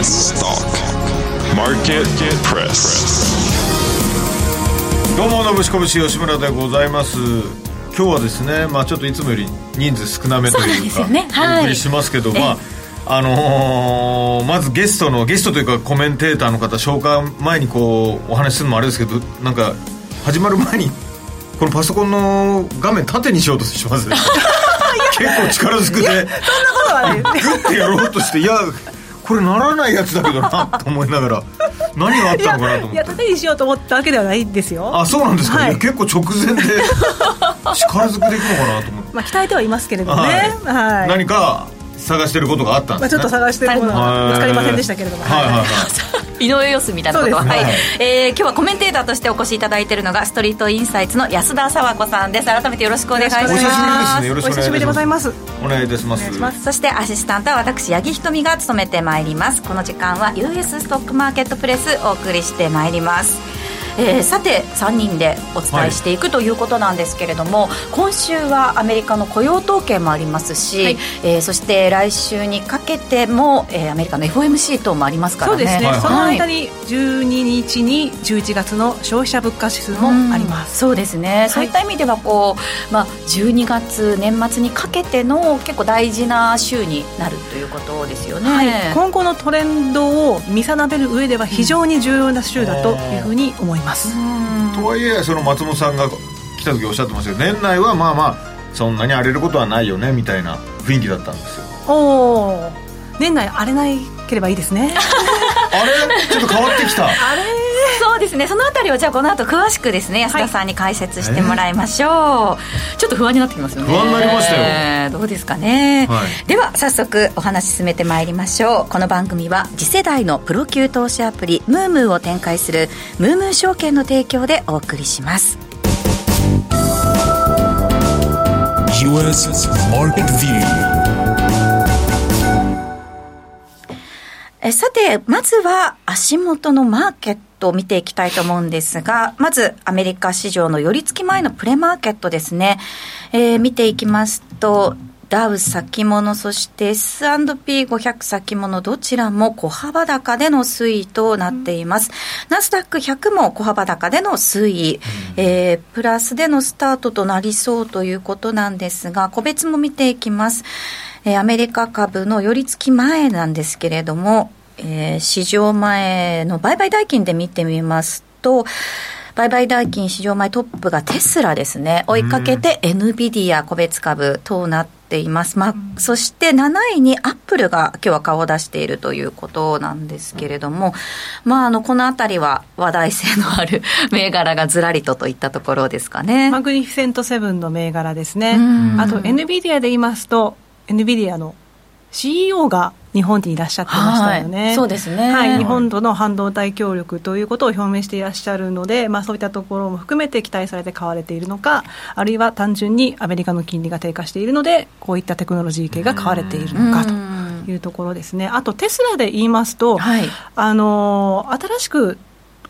US Stock Market Press. どうものぶしこぶし吉村でございます。今日はですねまあちょっといつもより人数少なめというかそうね。はい。お送りしますけどまああのーまずゲストのゲストというかコメンテーターの方紹介前にこうお話しするのもあれですけどなんか始まる前にこのパソコンの画面縦にしようとしますね。結構力ずくでグッてやろうとしていやこれならないやつだけどなと思いながら何があったのかなと思いやって縦にしようと思ったわけではないんですよ。あそうなんですか、はい。いや結構直前で力ずくでいくのかなと思って、まあ鍛えてはいますけれどね。はい、何か探してることがあったんまあ、ですね、ちょっと探してるものは見つかりませんでしたけれども、はいはいはい。井上陽水みたいなことは、はい。えー今日はコメンテーターとしてお越しいただいているのがストリートインサイツの安田佐和子さんです。改めてよろしくお願いします。お久しぶりですね。よろしくお願いします。お久しぶりでございます。お願いいたします。そしてアシスタントは私八木ひとみが務めてまいります。この時間は US ストックマーケットプレスお送りしてまいりますえーさて3人でお伝えしていくということなんですけれども、今週はアメリカの雇用統計もありますし、はい。えーそして来週にかけても、えーアメリカの FOMC 等もありますからね。そうですね、はい。その間はいに12日に11月の消費者物価指数もあります、そうですね、そういった意味ではこう、まあ、12月年末にかけての結構大事な週になるということですよね、はい、今後のトレンドを見定める上では非常に重要な週だというふうに思います、とはいえその松本さんが来た時おっしゃってましたけど年内はまあまあそんなに荒れることはないよねみたいな雰囲気だったんですよ。おお年内荒れないければいいですね。あれ？ちょっと変わってきた。あれ？そうですね。そのあたりをじゃあこの後詳しくですね安田さんに解説してもらいましょう、ちょっと不安になってきますよね。不安になりましたよ。えーどうですかね、はい。では早速お話進めてまいりましょう。この番組は次世代のプロ級投資アプリムームーを展開するムームー証券の提供でお送りします。US Market View えさて、まずは足元のマーケットを見ていきたいと思うんですが、まずアメリカ市場の寄り付き前のプレマーケットですね。えー見ていきますと、ダウ先物、そして S&P500 先物、どちらも小幅高での推移となっています。ナスダック100も小幅高での推移、えープラスでのスタートとなりそうということなんですが、個別も見ていきます。えーアメリカ株の寄り付き前なんですけれども、えー市場前の売買代金で見てみますと、売買代金市場前トップがテスラですね。追いかけて NVIDIA 個別株となっています。まあ、そして7位にアップルが今日は顔を出しているということなんですけれども、まあ、あの、このあたりは話題性のある 銘柄がずらりとといったところですかね。マグニフィセントセブンの銘柄ですねうんあと NVIDIA で言いますと NVIDIA の CEO が日本にいらっしゃってましたよね、はい。そうですね。はい、日本との半導体協力ということを表明していらっしゃるので、まあ、そういったところも含めて期待されて買われているのかあるいは単純にアメリカの金利が低下しているのでこういったテクノロジー系が買われているのかというところですね。あとテスラで言いますと、はい。あのー新しく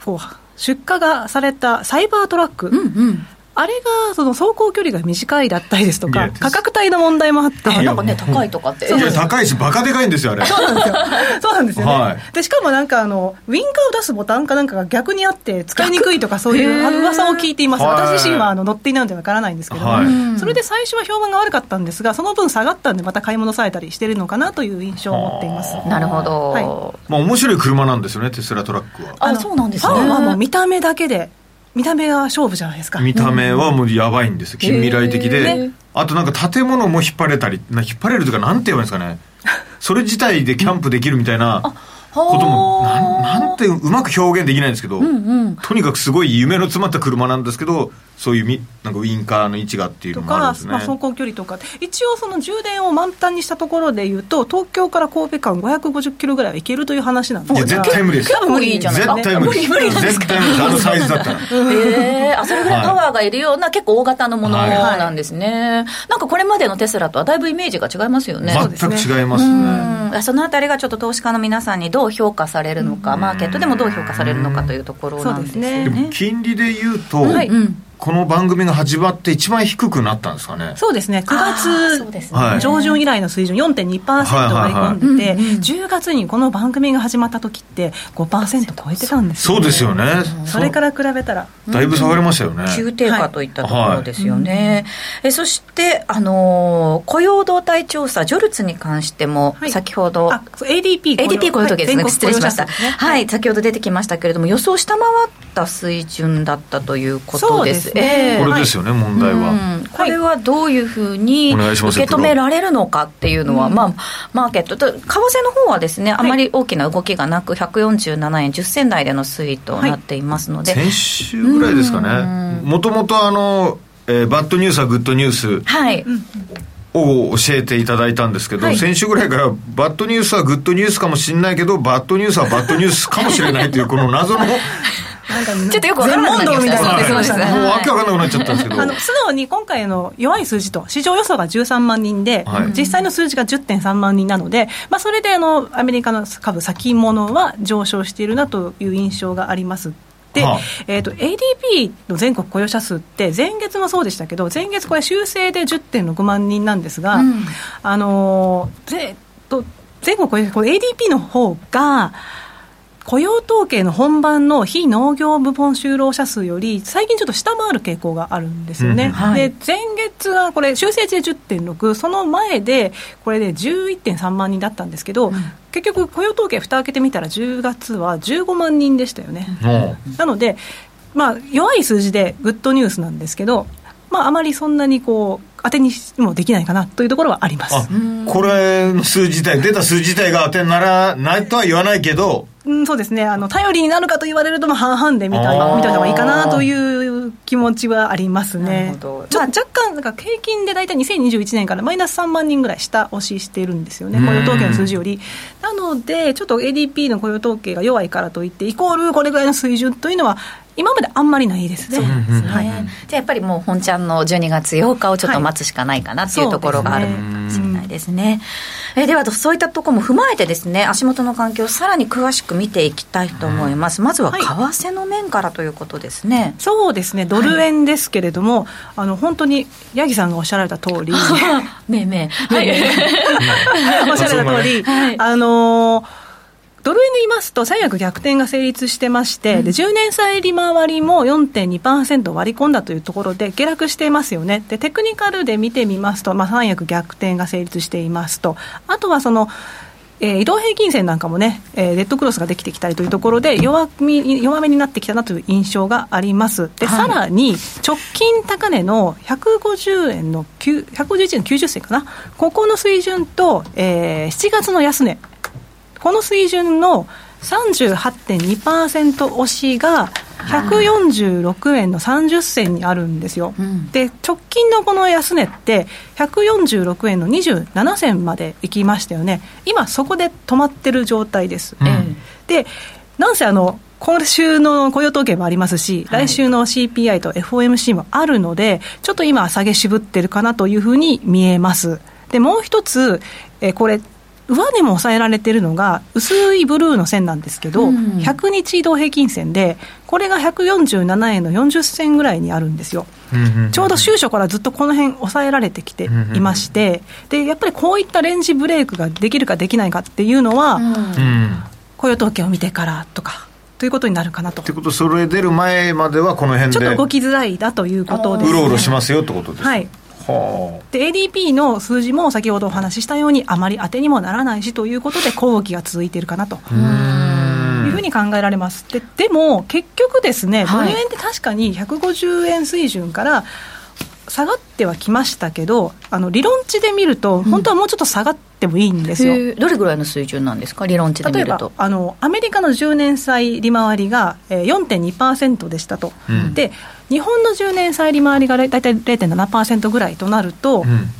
こう出荷がされたサイバートラック、うんうん。あれがその走行距離が短いだったりですとか価格帯の問題もあってあなんかね、高いとかって。いや高いしバカでかいんですよあれそうなんですよ。そうなんですよね。はいで、しかもなんかあの、ウィンカーを出すボタンかなんかが逆にあって使いにくいとかそういうあの噂を聞いています。はい私自身はあの乗っていないのでわからないんですけども、はいそれで最初は評判が悪かったんですが、その分下がったんでまた買い戻されたりしてるのかなという印象を持っています。なるほど。はいまあ面白い車なんですよねテスラトラックはあ、のそうなんですね。ファンはもう見た目だけで、見た目が勝負じゃないですか。見た目はもうやばいんです。よ近未来的へでー。あとなんか建物も引っ張れたりな引っ張れるというかなんて言えばいいんですかね。それ自体でキャンプできるみたいなこともなんなんてうまく表現できないんですけど、とにかくすごい夢の詰まった車なんですけどそういうみなんかウインカーの位置がっていうとのもあるんか、ですね、まあ、走行距離とか一応その充電を満タンにしたところでいうと東京から神戸間550キロぐらいは行けるという話なんですいや絶対無理です。多分無理じゃない？絶対無理無理絶対無理です。あのサイズだったら。へえあそれぐらいパワーがいるような結構大型のものなんですね、なんかこれまでのテスラとはだいぶイメージが違いますよね。全く違いますね。うん。そのあたりがちょっと投資家の皆さんにどう評価されるのか、マーケットでもどう評価されるのかというところなんですね。そうですね。金利で言うと、はい。うんこの番組が始まって一番低くなったんですかね。そうですね、9あーそう月ですね。はい。上旬以来の水準、4.2%割り込んでて、10月にこの番組が始まった時って、5%超えてたんですよ、そうですよね。それから比べたら、だいぶ下がりましたよね、急低下といったところですよね、えそして、あのー雇用動態調査、ジョルツに関しても、はい。先ほど、あそう ADP、ADP 雇用統計ですね、はい。失礼しました、ね。はい、先ほど出てきましたけれども、予想を下回った水準だったということです。ですね。ええ。これですよね、問題は、うん。これはどういうふうにお願いします。受け止められるのかっていうのは、まあ、マーケット。と、為替の方はですね、あまり大きな動きがなく、147円10銭台での推移となっていますので、先週ぐらいですかね、もともとあの、えーバッドニュースはグッドニュースはい、を教えていただいたんですけど、はい。先週ぐらいからバッドニュースはグッドニュースかもしれないけどバッドニュースはバッドニュースかもしれないというこの謎のちょっとよくわからなくなってきましたねわけわかんなくなっちゃったんですけど。あの素直に今回の弱い数字と、市場予想が13万人で、はい。実際の数字が10.3万人なので、まあ、それであのアメリカの株先物は上昇しているなという印象があります。で、はあ。えー、と ADP の全国雇用者数って前月もそうでしたけど前月これ修正で10.6万人なんですが、うん。あのーぜと全国雇用この ADP の方が雇用統計の本番の非農業部門就労者数より最近ちょっと下回る傾向があるんですよね、うんはい。で前月はこれ修正値で10.6その前でこれで11.3万人だったんですけど、結局雇用統計蓋開けてみたら10月は15万人でしたよね、もなので、まあ、弱い数字でグッドニュースなんですけど、まあ、あまりそんなにこう当てにもできないかなというところはあります。あこれの数字自体出た数字自体が当てにならないとは言わないけどうん、そうですね。あの頼りになるかと言われるとまあ半々で見た見た方がいいかなという気持ちはありますね。ほど。ちょっと若干なんか平均で大体2021年からマイナス3万人ぐらい下押ししているんですよね。うん。雇用統計の数字より。なのでちょっと ADP の雇用統計が弱いからといってイコールこれぐらいの水準というのは今まであんまりないですね。そうですね、はい。じゃあやっぱりもう本ちゃんの12月8日をちょっと待つしかないかなっていうところがあるそうかもしれないですね。えではそういったところも踏まえてですね足元の環境をさらに詳しく見ていきたいと思います、まずは為はい。替の面からということですね、そうですね。ドル円ですけれども、あの本当に八木さんがおっしゃられた通り。めいめい。はい。おっしゃられた通り、はい。あのードル円で言いますと、最悪逆転が成立してまして、で10年債利回りも4.2%割り込んだというところで、下落していますよね、でテクニカルで見てみますと、まあ、三役逆転が成立していますと、あとはその、えー移動平均線なんかもね、えーレッドクロスができてきたりというところで弱み、弱めになってきたなという印象があります。で、はい。さらに、直近高値の150円の9、111円の90銭かな、ここの水準と、えー7月の安値、この水準の38.2%押しが146円の30銭にあるんですよ、うん。で直近のこの安値って146円の27銭まで行きましたよね。今そこで止まってる状態です、うん。でなんせあの今週の雇用統計もありますし、はい。来週の CPI と FOMC もあるので、ちょっと今、下げ渋ってるかなというふうに見えます。でもう一つ、えーこれ、上値も抑えられてるのが、薄いブルーの線なんですけど、うん。100日移動平均線で、これが147円の40銭ぐらいにあるんですよ。ちょうど週初からずっとこの辺抑えられてきていまして、でやっぱりこういったレンジブレイクができるかできないかっていうのは、うん。うん雇用統計を見てからとかということになるかなと。ってことそれ出る前まではこの辺でちょっと動きづらいだということです、うろうろしますよってことですはい。はで ADP の数字も先ほどお話ししたようにあまり当てにもならないしということで小動きが続いているかなとあいうふうに考えられます。ででも結局ですねドはい。ル円って確かに150円水準から下がってはきましたけどあの理論値で見ると本当はもうちょっと下がってもいいんですよ、どれぐらいの水準なんですか理論値で見例えばるとあのアメリカの10年債利回りが、えー、4.2%でしたと、うんで日本の10年債利回りが大体0.7%ぐらいとなると、うん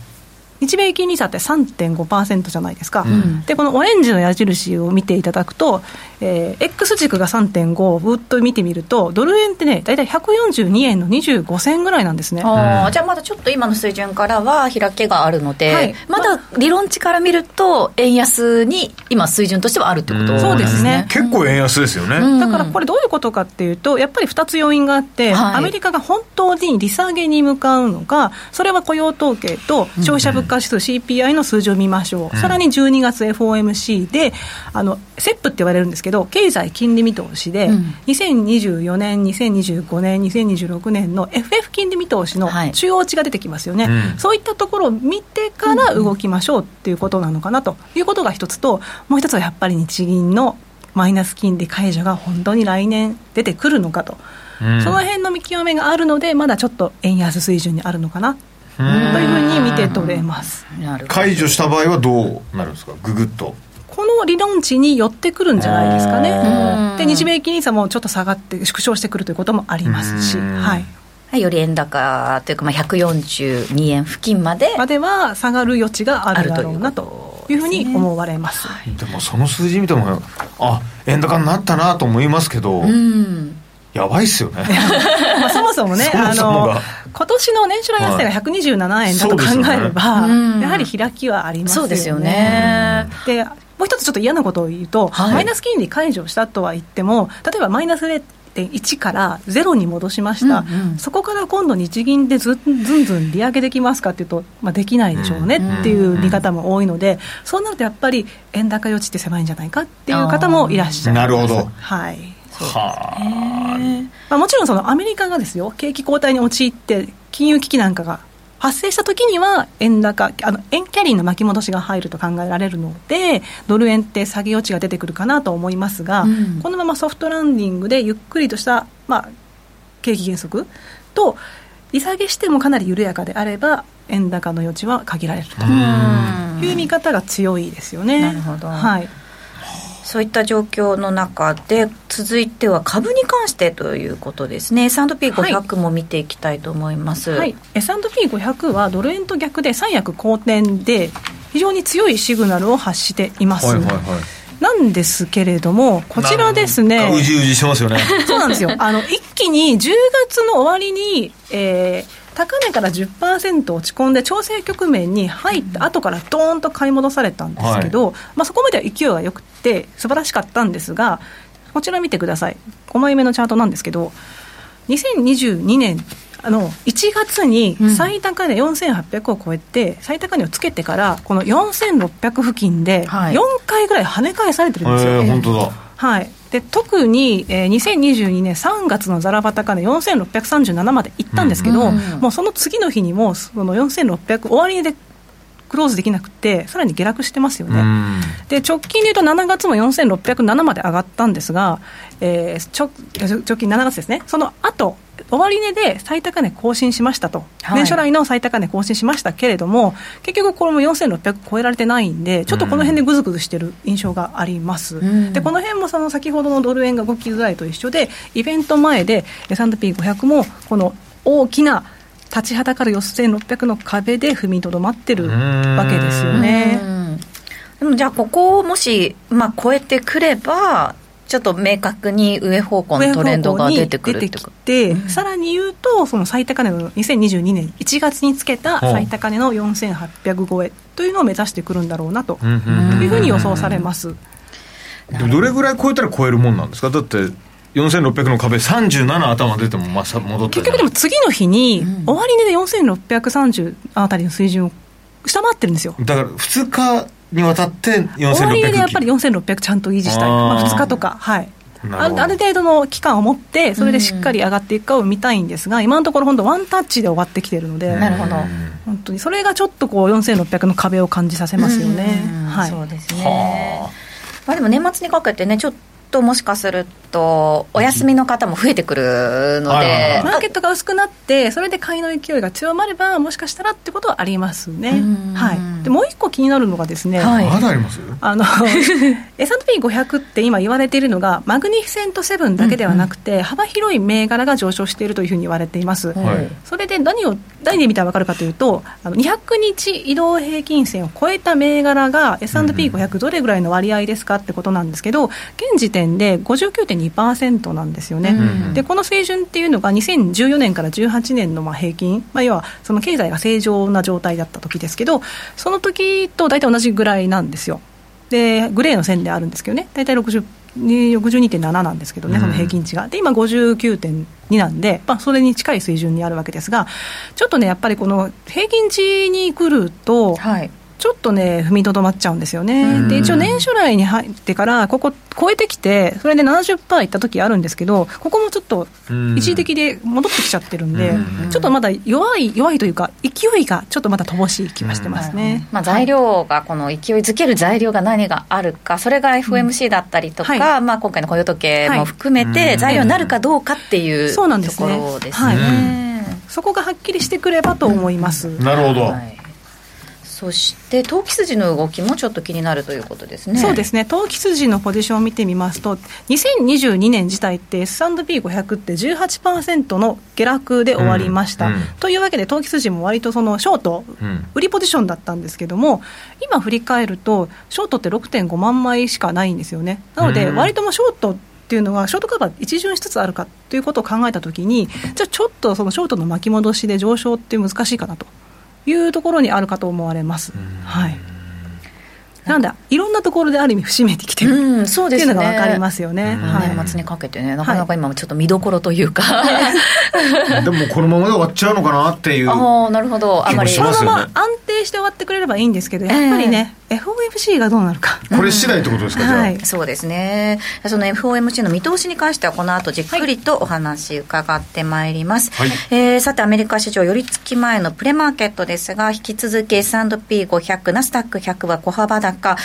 日米金利差って3.5%じゃないですか、うん。でこのオレンジの矢印を見ていただくと、えー X 軸が3.5をぶっと見てみるとドル円ってね大体142円の25銭ぐらいなんですね。あーうん。じゃあまだちょっと今の水準からは開けがあるので、はい。まだ理論値から見ると円安に今水準としてはあるってことそうですね。結構円安ですよね、だからこれどういうことかっていうとやっぱり2つ要因があって、はい。アメリカが本当に利下げに向かうのかそれは雇用統計と消費者物価指数 CPI の数字を見ましょう、さらに12月 FOMC であのセップって言われるんですけど経済金利見通しで、うん。2024年2025年2026年の FF 金利見通しのはい。中央値が出てきますよね、うん。そういったところを見てから動きましょうっていうことなのかなと。いうことが一つともう一つはやっぱり日銀のマイナス金利解除が本当に来年出てくるのかと、うん。その辺の見極めがあるのでまだちょっと円安水準にあるのかなとうんいうふうに見て取れます。解除した場合はどうなるんですか？ググッと。この理論値に寄ってくるんじゃないですかうん。ねで日米金利差もちょっと下がって縮小してくるということもありますし、うん。はい、はいより円高というか、まあ、142円付近まで。までは下がる余地があるだろうなというふうに思われます。でもその数字見てもあ円高になったなと思いますけど、うんやばいっすよね。まあ、そもそもね そもそもが。あの今年の年初来安値が127円だと考えれば、そうですよね。うん。やはり開きはありますよね。そうですよね。でもう一つちょっと嫌なことを言うと、はい。マイナス金利解除したとは言っても例えばマイナス0.1からゼロに戻しました、うんうん。そこから今度日銀でずんずんずん利上げできますかっていうと、まあ、できないでしょうねっていう見方も多いので、そうなるとやっぱり円高余地って狭いんじゃないかっていう方もいらっしゃいます。なるほど。はいはあまあ、もちろんそのアメリカがですよ景気後退に陥って金融危機なんかが発生した時には円高あの円キャリーの巻き戻しが入ると考えられるのでドル円って下げ余地が出てくるかなと思いますが、うん。このままソフトランディングでゆっくりとした、まあ、景気減速と利下げしてもかなり緩やかであれば円高の余地は限られるとうん。いう見方が強いですよね。なるほど。はいそういった状況の中で続いては株に関してということですね。S&P500 も見ていきたいと思います、はい、S&P500 はドル円と逆で三役好転で非常に強いシグナルを発しています、はいはいはい。なんですけれどもこちらですね。うじうじしてますよね。そうなんですよ。あの一気に10月の終わりに、えー高値から10%落ち込んで調整局面に入った後からドーンと買い戻されたんですけど、まあ、そこまでは勢いが良くて素晴らしかったんですがこちら見てください。5枚目のチャートなんですけど2022年あの1月に最高値4800を超えて、最高値をつけてからこの4600付近ではい。4回ぐらい跳ね返されてるんですよ、えー、本当だ。はい、で特に、えー2022年3月のザラバ高値4637までいったんですけど、うんもうその次の日にもその4600終わりでクローズできなくてさらに下落してますよね。うん。で直近でいうと7月も4607まで上がったんですが、えー、直直近7月ですね、その後終値で最高値更新しましたと、はい。年初来の最高値更新しましたけれども、結局これも4600超えられてないんで、ちょっとこの辺でぐずぐずしてる印象があります。ん。でこの辺もその先ほどのドル円が動きづらいと一緒で、イベント前で S&P500 もこの大きな立ちはだかる4600の壁で踏みとどまってるわけですよね。うん。でもじゃあここをもし、まあ、超えてくればちょっと明確に上方向のトレンドが出てくるっていうか上方向に出てきて、さらに言うと、その最高値の2022年1月につけた最高値の4800超えというのを目指してくるんだろうなとうんうんいうふうに予想されます。どれぐらい超えたら超えるもんなんですか？だって4600の壁37頭出てもまあさ戻った結局でも次の日に、終値で4630あたりの水準を下回ってるんですよ。だから2日にわたって4600終値でやっぱり4600ちゃんと維持したい、まあ、2日とか、はい、あなるある程度の期間を持って、それでしっかり上がっていくかを見たいんですが、今のところ、本当、ワンタッチで終わってきてるので、なるほど本当にそれがちょっとこう4600の壁を感じさせますよね。うん。はい。そうですね。まあでも年末にかけてねちょっともしかするとお休みの方も増えてくるので。マーケットが薄くなって、それで買いの勢いが強まれば、もしかしたらってことはありますね。うん。はい、でもう一個気になるのがですね、はい。まだあります？あの S&P500 って今言われているのが、マグニフィセント7だけではなくて、幅広い銘柄が上昇しているというふうに言われています。はい。それで何を何で見たら分かるかというと、あの200日移動平均線を超えた銘柄が S&P500 どれぐらいの割合ですかってことなんですけど、現時点で59.2%なんですよね。うんでこの水準っていうのが2014年から18年のまあ平均、まあ、要はその経済が正常な状態だった時ですけど、その時と大体同じぐらいなんですよ。でグレーの線であるんですけどね大体60 62.7なんですけどね、その平均値が。で、今59.2なんで、まあ、それに近い水準にあるわけですが、ちょっとね、やっぱりこの平均値に来ると、はいちょっとね、踏みとどまっちゃうんですよね。で、一応年初来に入ってから、ここ超えてきて、それで70%いった時あるんですけど、ここもちょっと一時的で戻ってきちゃってるんで、ちょっとまだ弱い、弱いというか、勢いがちょっとまだ乏しい気がしてますね。まあ、材料が、この勢いづける材料が何があるか、それが FMC だったりとか、はい、まあ今回の雇用時計も含めて、材料になるかどうかっていうところですね。そこがはっきりしてくればと思います。なるほど。はいそして投機筋の動きもちょっと気になるということですね。そうですね。投機筋のポジションを見てみますと、2022年自体って S&P500 って18%の下落で終わりました。うんうん、というわけで投機筋も割とそのショート、うん、売りポジションだったんですけども、今振り返るとショートって6.5万枚しかないんですよね。なので割ともショートっていうのは、ショートカバー一巡しつつあるかということを考えたときに、じゃあちょっとそのショートの巻き戻しで上昇って難しいかなと。いうところにあるかと思われます。はいなんだ、いろんなところである意味、節目てきてる、うん、そうですね、っていうのが分かりますよね、はい、年末にかけてね、なかなか今、ちょっと見どころというか、はい、でもこのままで終わっちゃうのかなっていう、あなるほど、あまり、このまま安定して終わってくれればいいんですけど、やっぱりね、えー、FOMC がどうなるか、これ次第ってことですか、はい、そうですね、その FOMC の見通しに関しては、この後じっくりとお話伺ってまいります。はい、えー、さて、アメリカ市場、寄り付き前のプレマーケットですが、引き続き S&P500、ナスダック100は小幅高、ダ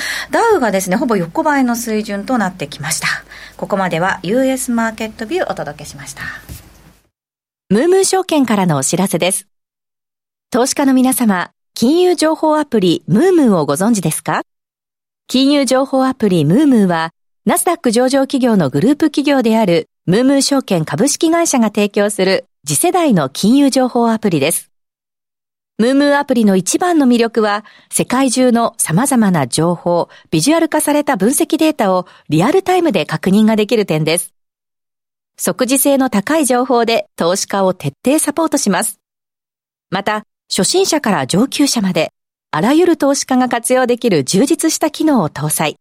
ウがですね、ほぼ横ばいの水準となってきました。ここまでは US マーケットビューお届けしました。ムームー証券からのお知らせです。投資家の皆様、金融情報アプリムームーをご存知ですか？金融情報アプリムームーは、ナスダック上場企業のグループ企業であるムームー証券株式会社が提供する次世代の金融情報アプリです。ムームーアプリの一番の魅力は、世界中の様々な情報、ビジュアル化された分析データをリアルタイムで確認ができる点です。即時性の高い情報で投資家を徹底サポートします。また、初心者から上級者まで、あらゆる投資家が活用できる充実した機能を搭載。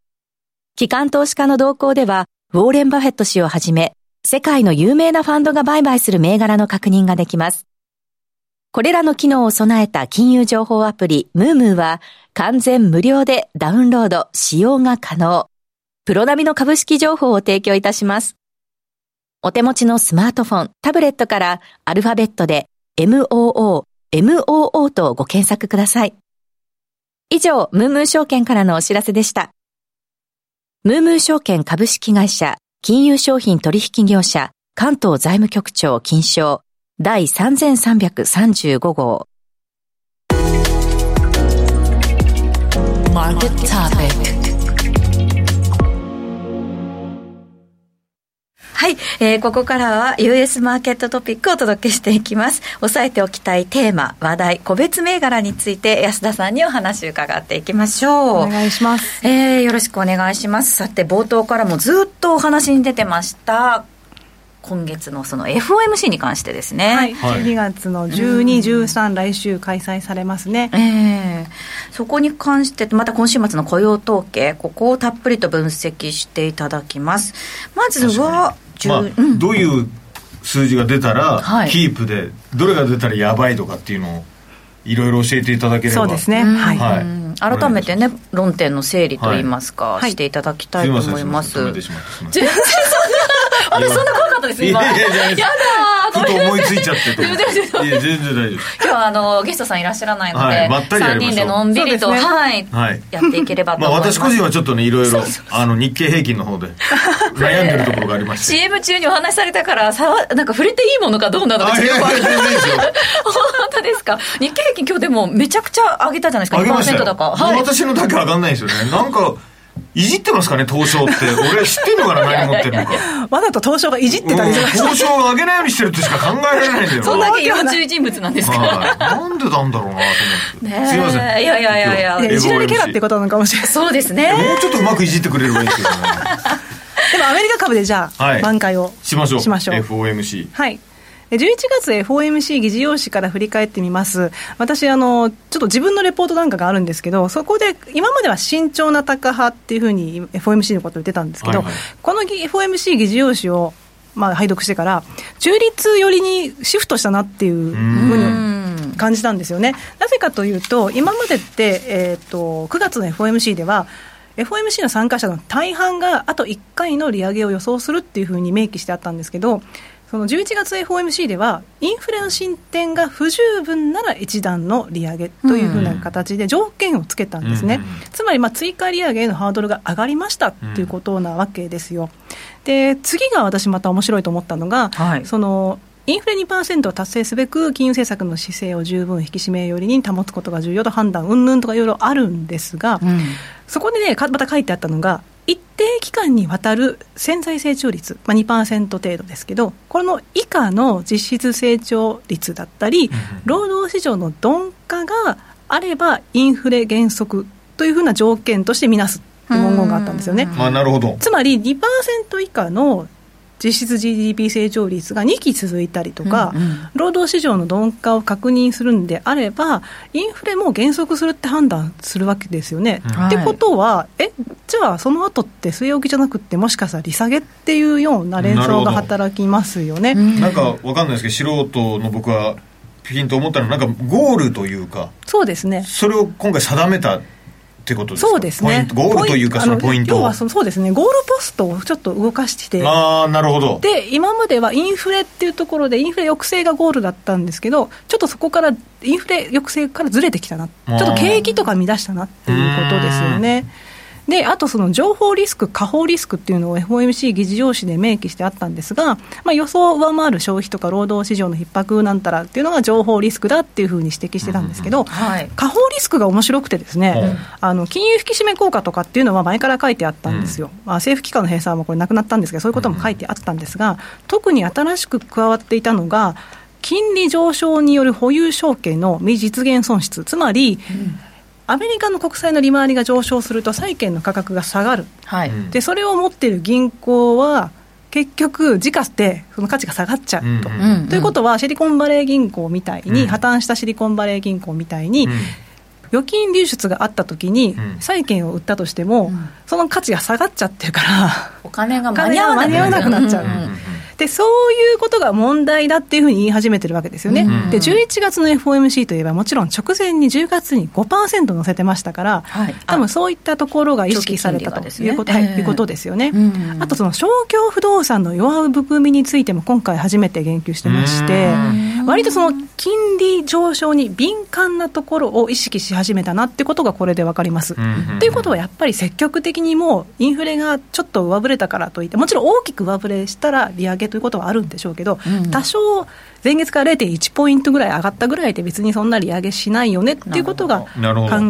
機関投資家の動向では、ウォーレン・バフェット氏をはじめ、世界の有名なファンドが売買する銘柄の確認ができます。これらの機能を備えた金融情報アプリムームーは完全無料でダウンロード、使用が可能。プロ並みの株式情報を提供いたします。お手持ちのスマートフォン、タブレットからアルファベットで MOO、MOO とご検索ください。以上、ムームー証券からのお知らせでした。ムームー証券株式会社、金融商品取引業者、関東財務局長金賞、第3335号。はい、えー、ここからは US マーケットトピックをお届けしていきます。押さえておきたいテーマ、話題、個別銘柄について安田さんにお話を伺っていきましょう。お願いします。えー、よろしくお願いします。さて、冒頭からもずっとお話に出てました、今月のその FOMC に関してですね、はい、12月の12、13、来週開催されますね、えー、そこに関して、また今週末の雇用統計、ここをたっぷりと分析していただきます。まずは、まあ、どういう数字が出たら、キープで、どれが出たらやばいとかっていうのを、いろいろ教えていただければ。そうですね。はい。はい、改めてね、論点の整理といいますか、はい、していただきたいと思います。全然そんな、あれそんな怖かったです今。いやいやいややだふと思いついちゃってと。いや全然大丈夫今日はあのゲストさんいらっしゃらないので、はい、まったり3人でのんびりと、ね、はい、はい、やっていければと思います。まあ私個人はちょっとねいろいろあの日経平均の方で悩んでるところがありまして。CM 中にお話しされたからさなんか触れていいものかどうなのかちょっとよくわかんない。本当ですか？日経平均今日でもめちゃくちゃ上げたじゃないですか。2%高。はい。私のだけ上がんないんですよね。なんか。いじってますかね、東証って。俺知ってんのかな、何持ってるのか。わざと東証がいじってたりする。東証が上げないようにしてるとしか考えられないんだよ。そんだけ要注意人物なんですか、はい、なんでなんだろうなと思って。ね、すいません。いやいやいやいや。いじられキャラってことなのかもしれない。そうですね。もうちょっとうまくいじってくれればいいですけどね。でもアメリカ株でじゃあ、挽回をしましょう。しましょう。FOMC。はい。11月 FOMC 議事要旨から振り返ってみます。私あのちょっと自分のレポートなんかがあるんですけどそこで今までは慎重なタカ派っていうふうに FOMC のことを言ってたんですけど、はいはい、この FOMC 議事要旨をまあ、拝読してから、中立寄りにシフトしたなっていうふうに感じたんですよね。なぜかというと、今までって、えーと、9月の FOMC では、FOMC の参加者の大半があと1回の利上げを予想するっていうふうに明記してあったんですけど、その11月 FOMC では、インフレの進展が不十分なら一段の利上げというふうな形で条件をつけたんですね、つまりまあ追加利上げへのハードルが上がりましたということなわけですよ。で次が私また面白いと思ったのが、はい、そのインフレ2%を達成すべく金融政策の姿勢を十分引き締めよりに保つことが重要と判断、うんぬんとかいろいろあるんですが、うん、そこでね、また書いてあったのが、一定期間にわたる潜在成長率、まあ、2%程度ですけど、この以下の実質成長率だったり、労働市場の鈍化があれば、インフレ減速というふうな条件としてみなす文言があったんですよね。あなるほど。つまり2%以下の実質 GDP 成長率が2期続いたりとか、うんうん、労働市場の鈍化を確認するんであれば、インフレも減速するって判断するわけですよね。うん、ってことは、えじゃあ、その後って据え置きじゃなくて、もしかしたら利下げっていうような連想が働きますよね。なんかわかんないですけど、素人の僕はピンと思ったのは、なんかゴールというか、そうですね。それを今回定めたってことですそうですね。ゴールというかそのポイント。要はそそうですねゴールポストをちょっと動かしてああなるほど。で今まではインフレっていうところでインフレ抑制がゴールだったんですけどちょっとそこからインフレ抑制からずれてきたな。ちょっと景気とか乱したなっていうことですよねであとその情報リスク、下方リスクっていうのを FOMC 議事要旨で明記してあったんですが、まあ、予想を上回る消費とか労働市場の逼迫なんたらっていうのが情報リスクだっていうふうに指摘してたんですけど、うんはい、下方リスクが面白くてですね、うん、あの金融引き締め効果とかっていうのは前から書いてあったんですよ、うん、まあ、政府機関の閉鎖もこれなくなったんですけど、そういうことも書いてあったんですが、特に新しく加わっていたのが、金利上昇による保有証券の未実現損失、つまり、うんアメリカの国債の利回りが上昇すると債券の価格が下がる、はい、でそれを持っている銀行は結局、時価ってその価値が下がっちゃうと。うんうん、ということは、シリコンバレー銀行みたいに、うん、破綻したシリコンバレー銀行みたいに、預金流出があったときに、債券を売ったとしても、その価値が下がっちゃってるから、お金が間に合わなくなっちゃう。でそういうことが問題だっていうふうに言い始めてるわけですよね、うん、で11月の FOMC といえば、もちろん直前に10月に5%乗せてましたから、はい、多分そういったところが意識されたということ,、ねいうことですよね、うん、あとその商業不動産の弱含みについても今回初めて言及してまして、割とその金利上昇に敏感なところを意識し始めたなってことがこれで分かります。と、いうことはやっぱり積極的にもうインフレがちょっと上振れたからといってもちろん大きく上振れしたら利上げということはあるんでしょうけど、うん、多少前月から0.1ポイントぐらい上がったぐらいで別にそんな利上げしないよねっていうことが考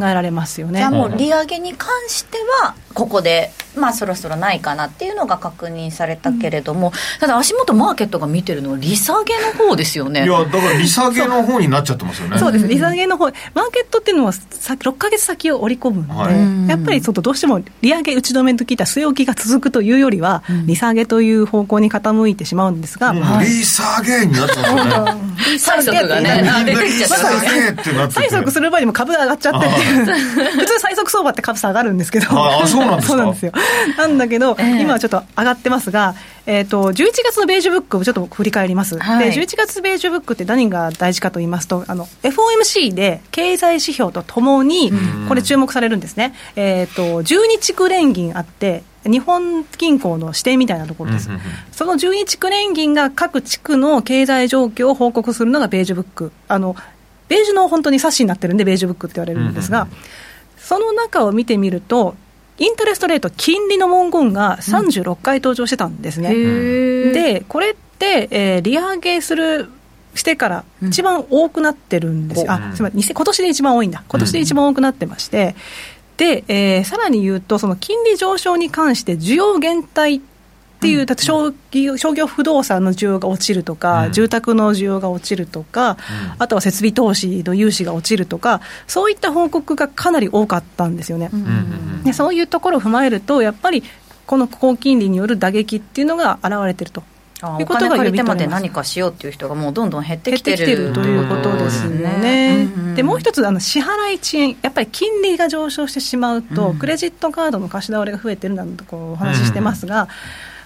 えられますよね。じゃあもう利上げに関してはここでまあそろそろないかなっていうのが確認されたけれども、うん、ただ足元マーケットが見てるのは利下げの方ですよね。いやだから利下げの方になっちゃってますよね。そうです。利下げの方マーケットっていうのはさ6か月先を織り込むので、はい、やっぱりちょっとどうしても利上げ打ち止めと聞いた据え置きが続くというよりは、うん、利下げという方向に傾いてしまうんですが、うん、利下げになってますよ。ね。催促がね、出てきちゃった催促する前にも株が上がっちゃって。っていう、普通催促相場って株下がるんですけど、あそうなんです そうなんですよ。なんだけど、今はちょっと上がってますが、えーと、11月のベージュブックをちょっと振り返ります、はい、で11月ベージュブックって何が大事かと言いますとあの FOMC で経済指標とともにこれ注目されるんですね、えーと、12地区連銀あって日本銀行の指定みたいなところです、その12地区連銀が各地区の経済状況を報告するのがベージュブック。あのベージュの本当に冊子になってるんでベージュブックって言われるんですが、その中を見てみるとインタレストレート、金利の文言が36回登場してたんですね。うん、で、これって、えー、利上げするしてから一番多くなってるんです。よ、う。ん、あすみません、今年で一番多いんだ、今年で一番多くなってまして、で、えー、さらに言うと、その金利上昇に関して需要減退っていう、だって商業商業不動産の需要が落ちるとか、うん、住宅の需要が落ちるとか、うん、あとは設備投資の融資が落ちるとか、そういった報告がかなり多かったんですよね。うん、でそういうところを踏まえると、やっぱりこの高金利による打撃っていうのが現れてると。あおいうことが金借りてまで何かしようっていう人がもうどんどん減ってきてるきてるということですよね。でもう一つあの支払い遅延やっぱり金利が上昇してしまうと、クレジットカードの貸し倒れが増えてるなんてこうお話ししてますが、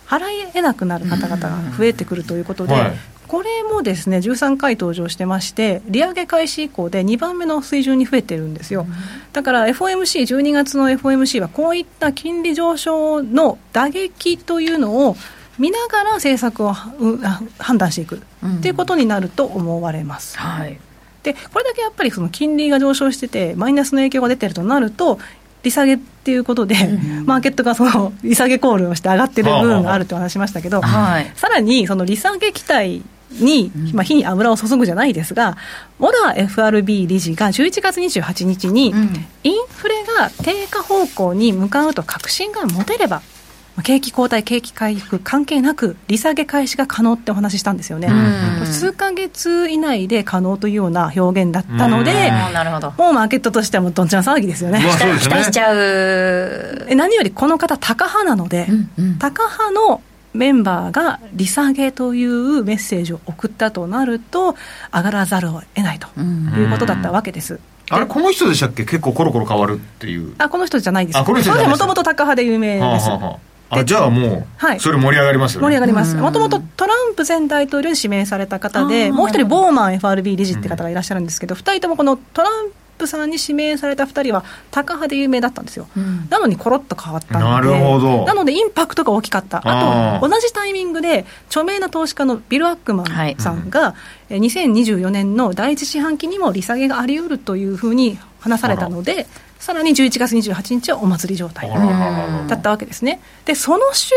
払い得なくなる方々が増えてくるということで。はい。これもですね13回登場してまして、利上げ開始以降で2番目の水準に増えてるんですよ、だから FOMC、12月の FOMC はこういった金利上昇の打撃というのを見ながら政策を判断していく。っていうことになると思われます。はい。でこれだけやっぱりその金利が上昇しててマイナスの影響が出てるとなると利下げっていうことで、マーケットがその利下げコールをして上がってる部分があると話しましたけど、はい。さらにその利下げ期待に、まあ、火に油を注ぐじゃないですが、モラー FRB 理事が11月28日に、うん。インフレが低下方向に向かうと確信が持てれば、まあ景気後退、景気回復関係なく、利下げ開始が可能ってお話ししたんですよね。うん数ヶ月以内で可能というような表現だったので、あーなるほどもうマーケットとしてはもうどんちゃん騒ぎですよね。まあそうですね期待しちゃうえ何よりこの方、タカ派なので、うんうんタカ派のメンバーが利下げというメッセージを送ったとなると、上がらざるを得ないとうんいうことだったわけです。あれこの人でしたっけ？結構コロコロ変わるっていうあこの人じゃないです。あこの人じゃないですもともとタカ派で有名です。はあはあはああじゃあもはい。うそれ盛り上がりますよね。盛り上がります。うん。もともとトランプ前大統領に指名された方で、もう一人ボーマン FRB 理事って方がいらっしゃるんですけど、二、人ともこのトランプさんに指名された二人はタカ派で有名だったんですよ。うん。なのにコロッと変わったので、なるほど。なのでインパクトが大きかった。あと、同じタイミングで著名な投資家のビル・アックマンさんが、えー2024年の第一四半期にも利下げがあり得るというふうに話されたので、さらに11月28日はお祭り状態。だったわけですね。で、その週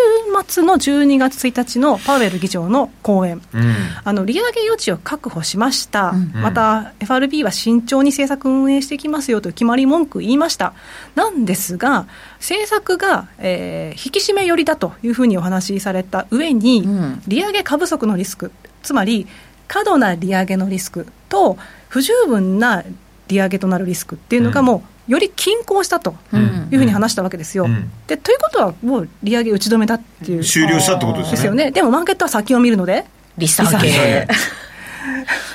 末の12月1日のパウエル議長の講演。うん。あの利上げ余地を確保しました、うん。また FRB は慎重に政策運営していきますよという決まり文句言いました、なんですが、政策が、えー引き締め寄りだというふうにお話しされた上に、うん。利上げ過不足のリスク、つまり過度な利上げのリスクと、不十分な利上げとなるリスクっていうのが、もうより均衡したとうん。いうふうに話したわけですよ。うん。でということは、もう利上げ打ち止めだっていう。終了したってことですね。ですよね。でもマーケットは先を見るので、利下げげ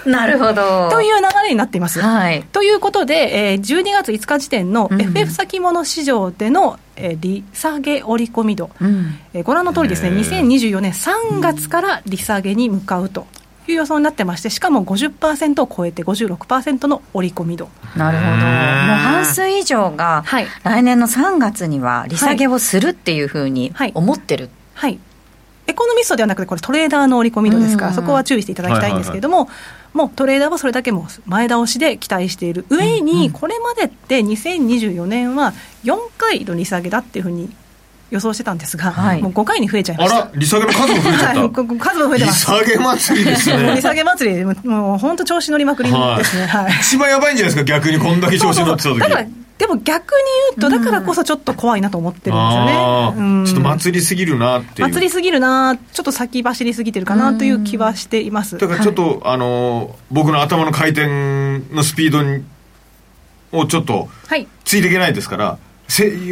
なるほど。という流れになっています。はい。ということで、えー12月5日時点のうん。FF 先物市場での、えー利下げ織り込み度、うん。えーご覧の通りですね、へー。2024年3月から利下げに向かうという予想になってまして、しかも50%を超えて56%の織り込み度。なるほど。もう半数以上がはい。来年の3月には利下げをするっていうふうにはい。思ってる、はい、エコノミストではなくて、これ、トレーダーの織り込み度ですから、うん。そこは注意していただきたいんですけれども、もうトレーダーはそれだけもう前倒しで期待している上に、これまでって2024年は4回の利下げだっていうふうに予想してたんですが、はいもう5回に増えちゃいまあした。ら利下げの数も増えちゃっはい、た ここ数も増えて利ます。下げ祭りですもう利ね下げ祭り、もう本当調子乗りまくりですね。はい一番やばいんじゃないですか逆にこんだけ調子に乗ってた時だから、でも逆に言うと、だからこそちょっと怖いなと思ってるんですよね。あうんーちょっと祭りすぎるなっていう祭りすぎるな、ちょっと先走りすぎてるかなという気はしています。だからちょっと、あのー僕の頭の回転のスピードにをちょっとはい。ついていけないですからせ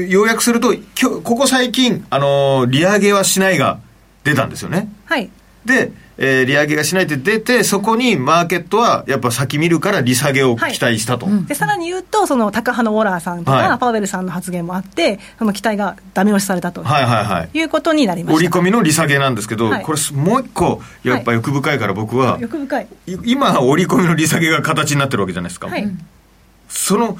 要約すると今日ここ最近、あのー利上げはしないが出たんですよね。はい。で、えー利上げがしないって出てそこにマーケットはやっぱ先見るから利下げを期待したと、でさらに言うと、そのタカ派のウォラーさんとか、はい。パウエルさんの発言もあって、その期待がダメ押しされたと。はいはいはい。いうことになりました。織り込みの利下げなんですけど、はい。これもう一個やっぱ欲深いから僕は、欲深い。い今織り込みの利下げが形になってるわけじゃないですか、はい。その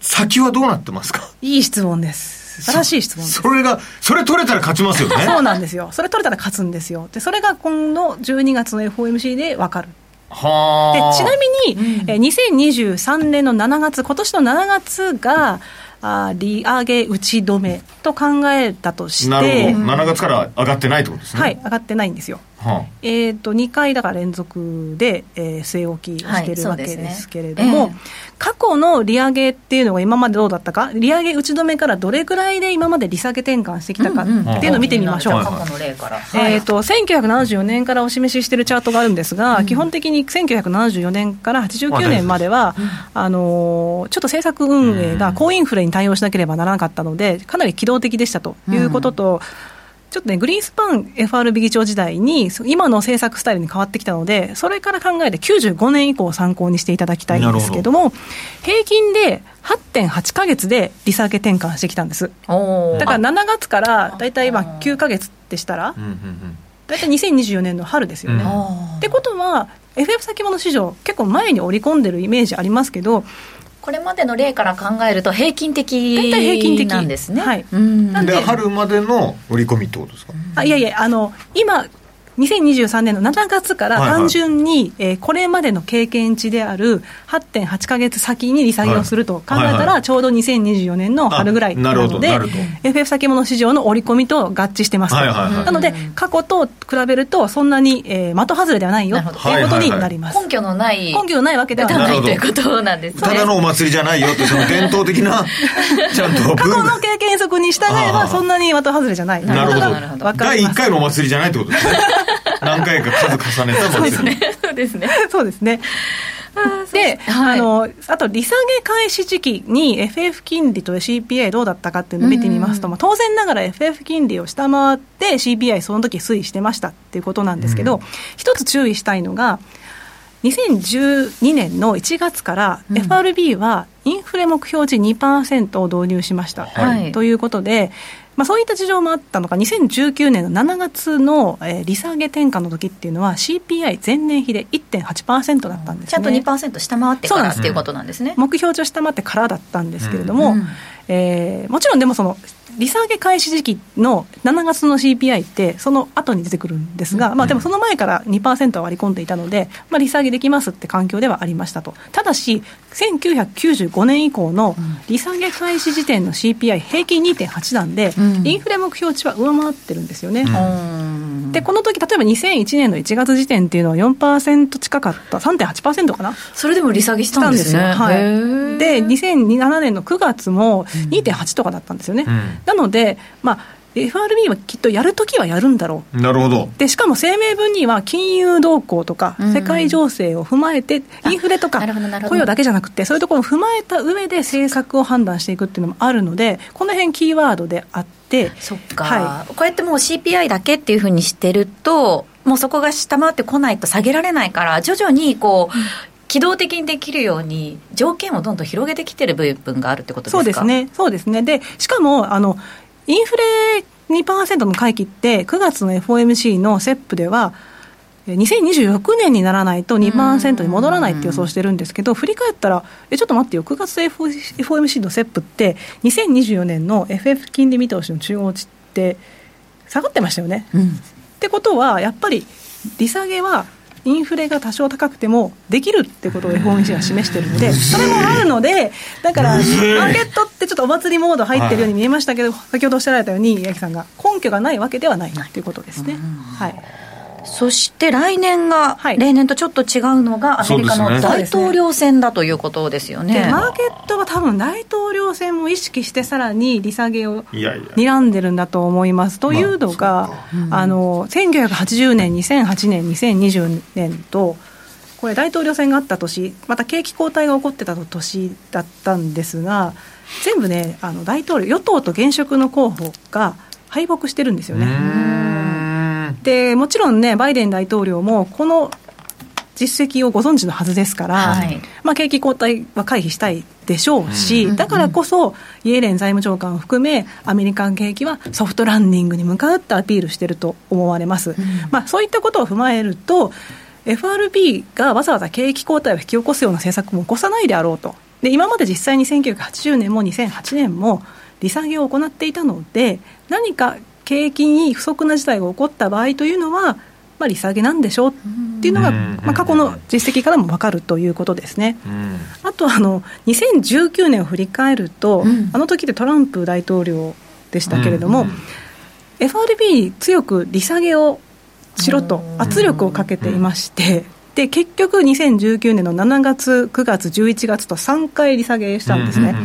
先はどうなってますか？いい質問です。素晴らしい質問。それがそれ取れたら勝ちますよね そうなんですよ。それ取れたら勝つんですよ。で、それが今度12月の FOMC で分かる。はあでちなみに、えー2023年の7月、今年の7月が、あー利上げ打ち止めと考えたとして、なるほど、7月から上がってないってことですねはい、上がってないんですよ。はえー、と2回だから連続で、えー据え置きをしているわけですけれども、ええ。過去の利上げっていうのが今までどうだったか、利上げ打ち止めからどれぐらいで今まで利下げ転換してきたかっていうのを見てみましょう。はい過去の例から、えー、と1974年からお示ししているチャートがあるんですが、基本的に1974年から89年までは、あのーちょっと政策運営が高インフレに対応しなければならなかったので、かなり機動的でしたということと、ちょっとね、グリーンスパン FRB 議長時代に、今の政策スタイルに変わってきたので、それから考えて95年以降を参考にしていただきたいんですけども、平均で8.8か月で利下げ転換してきたんです。だから7月から大体今9か月でしたら、大体2024年の春ですよね。ってことは、FF 先物市場、結構前に織り込んでるイメージありますけど、これまでの例から考えると平均的大体平均的。なんですね。はい、なん。で春までの織り込みってことですか、あいやいやあの今2023年の7月から単純に、はい。はい、えー、これまでの経験値である8.8か月先に利下げをすると考えたら、ちょうど2024年の春ぐらいなので、FF 先物市場の織り込みと合致してますと、はいはいはい、なので、過去と比べると、そんなに、えー、的外れではないよということになります、根拠のない根拠のないわけではない。ということなんです、ね、ただのお祭りじゃないよって、その伝統的な、ちゃんと過去の経験則に従えば、そんなに的外れじゃない、なるほど、第1回のお祭りじゃないってことですね。何回か数重ねた祭りそうですね。そうですね。で、はい、あのあと利下げ開始時期に FF 金利と CPI どうだったかっていうのを見てみますと、まあ、当然ながら FF 金利を下回って CPI その時推移してましたっていうことなんですけど、うん、一つ注意したいのが2012年の1月から FRB はインフレ目標値2%を導入しました、はい、ということで、まあ、そういった事情もあったのか、2019年の7月の、えー、利下げ転換の時っていうのは、CPI 前年比で1.8%だったんです、ね、ちゃんと2%下回ってからっていうことなんですね。目標値を下回ってからだったんですけれども、うん、えー、もちろんでもその利下げ開始時期の7月の CPI ってその後に出てくるんですが、うん、まあ、でもその前から2%は割り込んでいたので、まあ、利下げできますって環境ではありましたと。ただし1995年以降の利下げ開始時点の CPI 平均2.8なんで、うん、インフレ目標値は上回ってるんですよね。でこの時例えば2001年の1月時点っていうのは4%近かった3.8%かな？それでも利下げしたんですね。はい、で2007年の9月も2.8とかだったんですよね、うん。なので、まあ、FRB はきっとやるときはやるんだろう。なるほど。で、しかも声明文には金融動向とか、世界情勢を踏まえて、インフレとか、雇用だけじゃなくて、そういうところを踏まえた上で政策を判断していくっていうのもあるので、この辺キーワードであって、そっか、はい、こうやってもう CPI だけっていうふうにしてると、もうそこが下回ってこないと下げられないから、徐々にこう、機動的にできるように条件をどんどん広げてきてる部分があるってことですか？そうですね、そうですね。で、しかも、あの、インフレ2%の回帰って、9月の FOMC の SEP では、2026年にならないと2%に戻らないって予想してるんですけど、振り返ったら、えちょっと待ってよ、9月 FOMC の SEP って、2024年の FF 金利見通しの中央値って、下がってましたよね。うん、ってことは、やっぱり利下げはインフレが多少高くてもできるってことを FOMC が示しているので、それもあるので、だから、マーケットってちょっとお祭りモード入ってるように見えましたけど、先ほどおっしゃられたように、八木さんが、根拠がないわけではないということですね。はいそして来年が、例年とちょっと違うのが、アメリカの大統領選だということですよね、ね、マーケットは多分大統領選も意識して、さらに利下げを睨んでるんだと思います。というのが、まあ、あの1980年、2008年、2020年と、これ、大統領選があった年、また景気後退が起こってた年だったんですが、全部ね、あの大統領、与党と現職の候補が敗北してるんですよね。でもちろんね、バイデン大統領も、この実績をご存知のはずですから、はい、まあ、景気後退は回避したいでしょうし、うん、だからこそ、イエレン財務長官を含め、アメリカン景気はソフトランディングに向かうってアピールしてると思われます。うん、まあ、そういったことを踏まえると、FRB がわざわざ景気後退を引き起こすような政策も起こさないであろうと。で今まで実際に1980年も2008年も利下げを行っていたので何か景気に不測な事態が起こった場合というのは、まあ、利下げなんでしょうっていうのが、まあ、過去の実績からも分かるということですね。あとあの2019年を振り返ると、あの時でトランプ大統領でしたけれども、FRB 強く利下げをしろと圧力をかけていまして、で結局2019年の7月、9月、11月と3回利下げしたんですね。で、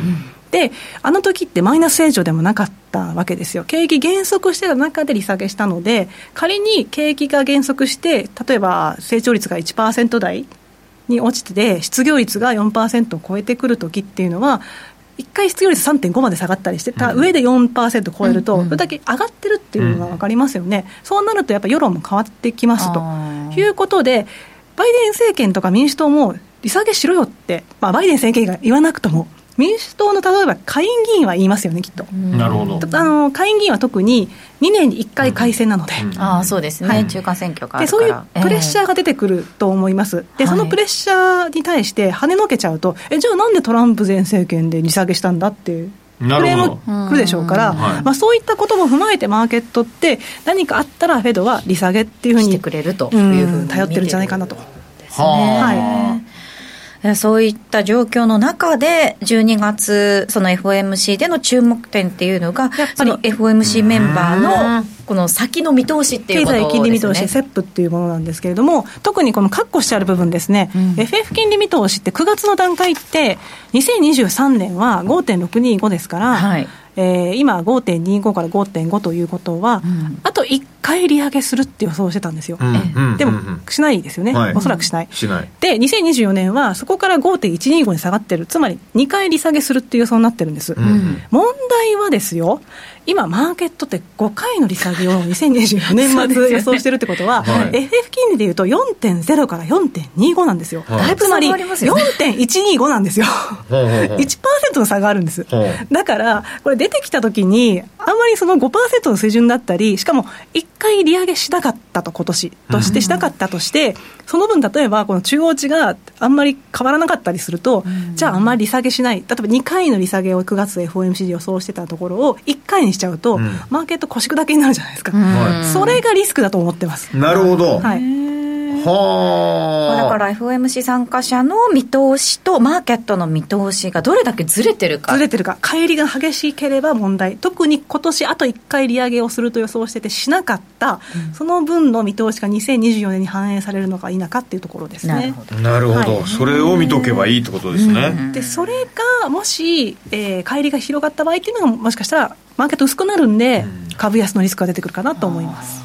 あの時ってマイナス成長でもなかったわけですよ。景気減速してた中で利下げしたので、仮に景気が減速して、例えば成長率が1%台に落ちてて、失業率が4%を超えてくる時っていうのは、1回失業率3.5まで下がったりしてた上で4%超えると、それだけ上がってるっていうのが分かりますよね、そうなるとやっぱり世論も変わってきますと。いうことで、バイデン政権とか民主党も利下げしろよって、まあ、バイデン政権が言わなくとも、民主党の例えば下院議員は言いますよね、きっと。なるほど。あの下院議員は特に2年に1回改選なので、うん、あそうですね、はい、中間選挙がでそういうプレッシャーが出てくると思います、でそのプレッシャーに対して跳ねのけちゃうと、えじゃあなんでトランプ前政権で利下げしたんだっていう。クレーム来るでしょうから、まあ、そういったことも踏まえて、マーケットって、何かあったら、フェドは利下げっていうふうにしてくれるというふうに頼ってるんじゃないかなと。ですね。はいそういった状況の中で、12月、その FOMC での注目点っていうのが、その FOMC メンバーのこの先の見通しっていうことです、ね、経済金利見通し、セップっていうものなんですけれども、特にこの括弧してある部分ですね、うん、FF 金利見通しって9月の段階って、2023年は5.625ですから、はい。えー、今、5.25から5.5ということは、うん、あと1回利上げするって予想してたんですよ、うんでも、しないですよね、はい、おそらくしない。しない。で、2024年はそこから5.125に下がってる、つまり2回利下げするっていう予想になってるんです。うん、問題はですよ、今、マーケットって5回の利下げを2024年末予想してるってことは、はい、FF 金利でいうと4.0から4.25なんですよ、はい、つまり4.125なんですよ、1%の差があるんです、だから、これ、出てきたときに、あんまりその5%の水準だったり、しかも1回利上げしなかったと、今年としてしなかったとして、その分、例えばこの中央値があんまり変わらなかったりすると、じゃあ、あんまり利下げしない、例えば2回の利下げを9月 FOMC で予想してたところを、1回にしちゃうと、マーケット腰砕けになるじゃないですか、それがリスクだと思ってます。なるほど、はい。はだから FOMC 参加者の見通しとマーケットの見通しがどれだけずれてるか。ずれてるか。乖離が激しければ問題。特に今年あと1回利上げをすると予想しててしなかった、うん、その分の見通しが2024年に反映されるのか否かっていうところですね。なるほど、はい、それを見とけばいいってことですね、うん、でそれがもし、えー、乖離が広がった場合っていうのがもしかしたらマーケット薄くなるんで、株安のリスクが出てくるかなと思います。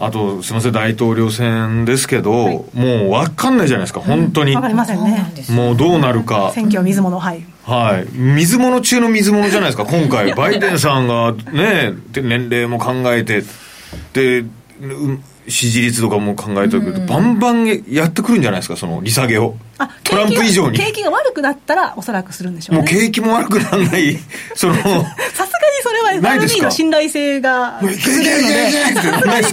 あと、すみません、大統領選ですけど、はい、もう分かんないじゃないですか、本当に。分かりませんね。もうどうなるか。選挙水物、はい。はい。水物中の水物じゃないですか、今回。バイデンさんがね、年齢も考えて、で、支持率とかも考えてるけど、バンバンやってくるんじゃないですか、その利下げを。トランプ以上に。景気が悪くなったら、おそらくするんでしょうね。もう景気も悪くならない、その。さすがにそれは FRB の信頼性が。さすがに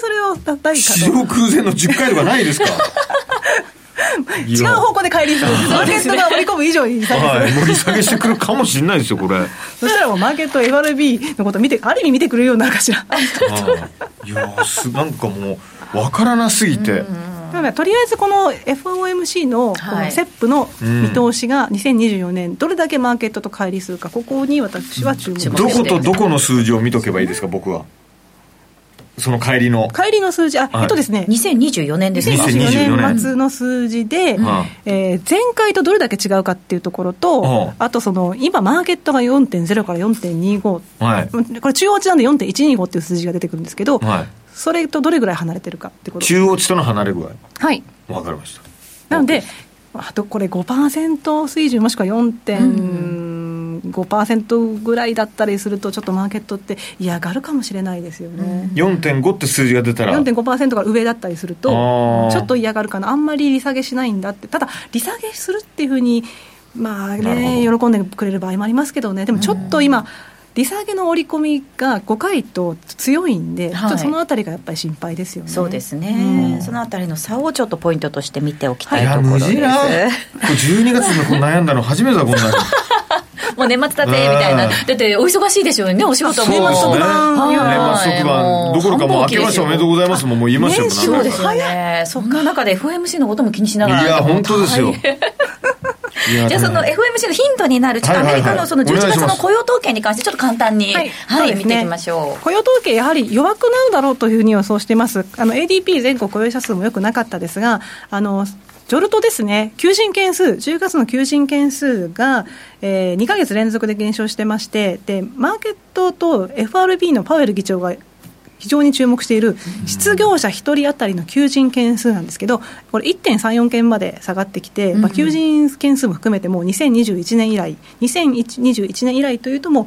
それをたたいか。市場空前の10回とかないですか 違う方向で帰りする。マーケットが盛り込む以上に利下げす。る、はい、り下げしてくるかもしれないですよこれ。そしたらもうマーケット FRB のこと見てある意味見てくれるようになるかしら。いやすなんかもう分からなすぎて、とりあえずこの FOMC のこの CEP の見通しが2024年、どれだけマーケットと乖離するか、ここに私は注目してどことどこの数字を見とけばいいですか、僕は。その帰りの。帰りの数字、あ、はい、えっとですね。2024年ですね。2024年末の数字で、うん、えー、前回とどれだけ違うかっていうところと、うん、あとその、今マーケットが4.0から4.25、はい、これ中央値なんで4.125っていう数字が出てくるんですけど、はい、それとどれぐらい離れてるかってこと中央値との離れ具合。はい。わかりました。なので、あとこれ5%水準もしくは4.5%ぐらいだったりするとちょっとマーケットって嫌がるかもしれないですよね、うん、4.5って数字が出たら。4.5%が上だったりするとちょっと嫌がるかな。あんまり利下げしないんだって。ただ利下げするっていうふうにまあね喜んでくれる場合もありますけどね。でもちょっと今、うん利下げの織り込みが5回と強いんで、はい、そのあたりがやっぱり心配ですよね。そうですね、うん、そのあたりの差をちょっとポイントとして見ておきたいところです。いや、12月の悩んだの初めてだ、こんなもう年末だってみたいな、だってお忙しいでしょうね、お仕事も、年末特番、年末特番、どころかもう明けましておめでとうございますももう言いましたよ、そうですよね、そんな中で FMC のことも気にしながら、いや、本当ですよ。じゃあその FMC のヒントになる、ちょっとアメリカのその11月の雇用統計に関して、ちょっと簡単に、はい、はい、見ていきましょう。雇用統計、やはり弱くなるだろうというふうに予想しています。あの ADP 全国雇用者数もよくなかったですが、あのジョルトですね、求人件数、10月の求人件数が、えー、2か月連続で減少してまして、でマーケットと FRB のパウエル議長が非常に注目している失業者1人当たりの求人件数なんですけど、これ、1.34件まで下がってきて、まあ、求人件数も含めて、もう2021年以来、2021年以来というと、もう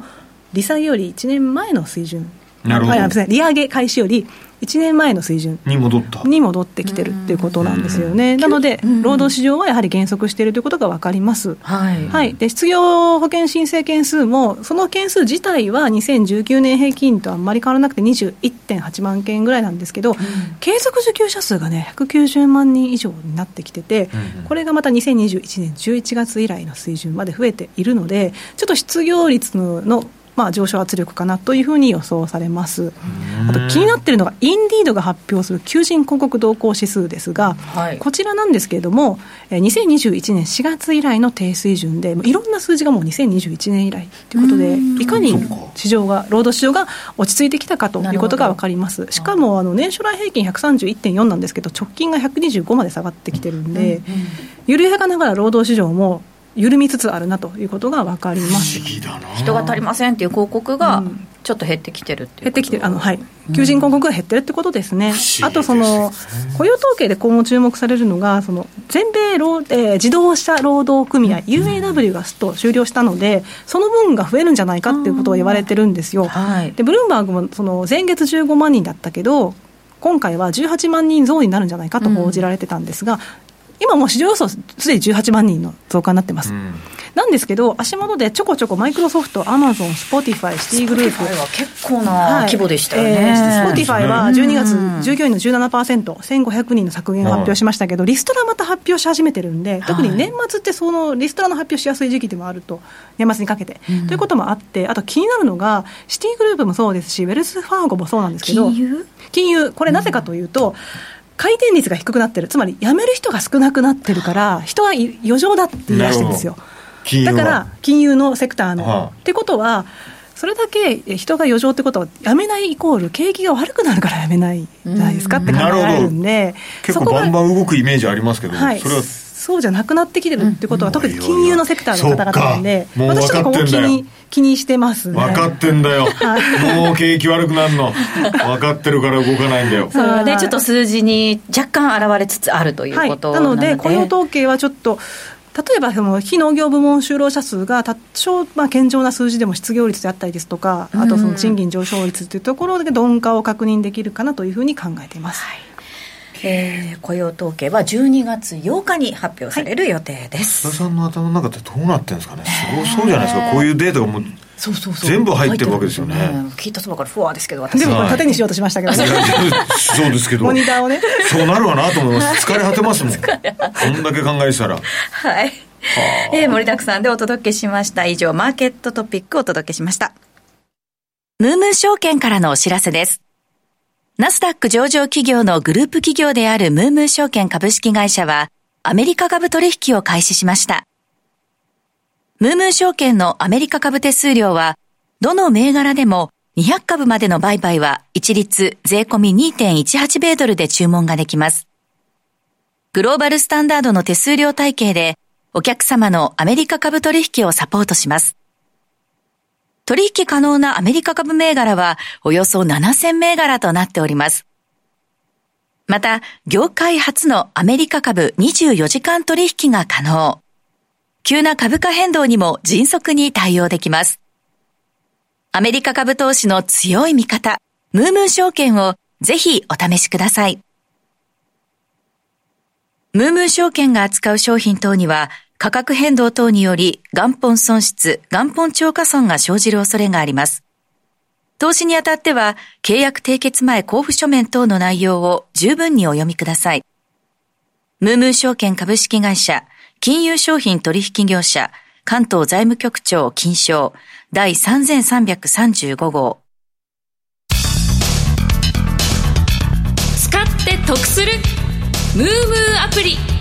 利下げより1年前の水準。なるほど。利上げ開始より1年前の水準。に戻った。に戻ってきてるっていうことなんですよね、なので、労働市場はやはり減速しているということが分かります、はい。はい、で失業保険申請件数も、その件数自体は2019年平均とあんまり変わらなくて、21.8万件ぐらいなんですけど、継続受給者数がね、190万人以上になってきてて、これがまた2021年11月以来の水準まで増えているので、ちょっと失業率ののまあ、上昇圧力かなというふうに予想されます。あと気になっているのが、インディードが発表する求人広告動向指数ですが、はい。こちらなんですけれども、えー2021年4月以来の低水準で、いろんな数字がもう2021年以来ということで、いかに市場が、労働市場が落ち着いてきたかということが分かります。しかも、あの年初来平均131.4なんですけど、直近が125まで下がってきてるんで、緩やかながら労働市場も緩みつつあるなということが分かります。不思議だな。人が足りませんっていう広告がうん。ちょっと減ってきてるっていう減ってきてる、あのはい、求人広告が減ってるってことですね、不思議ですね。あとその雇用統計で今後注目されるのが、その全米労、えー自動車労働組合、UAW がスト終了したので、その分が増えるんじゃないかっていうことを言われてるんですよ。はい。でブルームバーグもその前月15万人だったけど、今回は18万人増になるんじゃないかと報じられてたんですが、今もう市場予想、すでに18万人の増加になってます。うん。なんですけど、足元でちょこちょこマイクロソフト、アマゾン、スポティファイ、シティグループ。これは結構な規模でしたよね、スポティファイは12月うん、従業員の17%、1500人の削減を発表しましたけど、リストラまた発表し始めてるんで、特に年末ってそのリストラの発表しやすい時期でもあると、年末にかけて。ということもあって、あと気になるのが、シティグループもそうですし、ウェルスファーゴもそうなんですけど、金融？金融、これなぜかというと、回転率が低くなってる、つまり辞める人が少なくなってるから、人は余剰だって言い出してるんですよ。だから金融のセクターの。はあってことは、それだけ人が余剰ってことは、辞めないイコール、景気が悪くなるから辞めないじゃないですかって考えられるんで、結構バンバン動くイメージありますけど、はい、それはそうじゃなくなってきてるってことは、特に金融のセクターの方々なんで、私ちょっとここ気分かってんだよ。に気にしてますね。分かってんだよ、もう景気悪くなるの。分かってるから動かないんだよ。それはいでちょっと数字に若干現れつつあるということはい、なので、雇用と統計はちょっと、例えばその非農業部門就労者数が多少まあ堅調な数字でも失業率であったりですとか、あとその賃金上昇率というところで鈍化を確認できるかなというふうに考えています。えー雇用統計は12月8日に発表される予定です、津田さんの頭の中ってどうなってるんですかね？すごそうじゃないですか。こういうデータがもうそうそうそう。全部入ってるわけですよね。聞いたそばからふわですけど私でも縦にしようとしましたけど。ね、そうですけど。モニターをね。そうなるわなと思います。疲れ果てますもん。こんだけ考えてたら。はい、えー盛りだくさんでお届けしました。以上マーケットトピックをお届けしました。ムームー証券からのお知らせです。ナスダック上場企業のグループ企業であるムームー証券株式会社は、アメリカ株取引を開始しました。ムームー証券のアメリカ株手数料は、どの銘柄でも200株までの売買は一律税込み2.18米ドルで注文ができます。グローバルスタンダードの手数料体系で、お客様のアメリカ株取引をサポートします。取引可能なアメリカ株銘柄はおよそ7000銘柄となっております。また、業界初のアメリカ株24時間取引が可能。急な株価変動にも迅速に対応できます。アメリカ株投資の強い味方、ムームー証券をぜひお試しください。ムームー証券が扱う商品等には価格変動等により元本損失、元本超過損が生じる恐れがあります。投資にあたっては契約締結前交付書面等の内容を十分にお読みください。ムームー証券株式会社、金融商品取引業者、関東財務局長金賞第3335号。使って得するムームーアプリ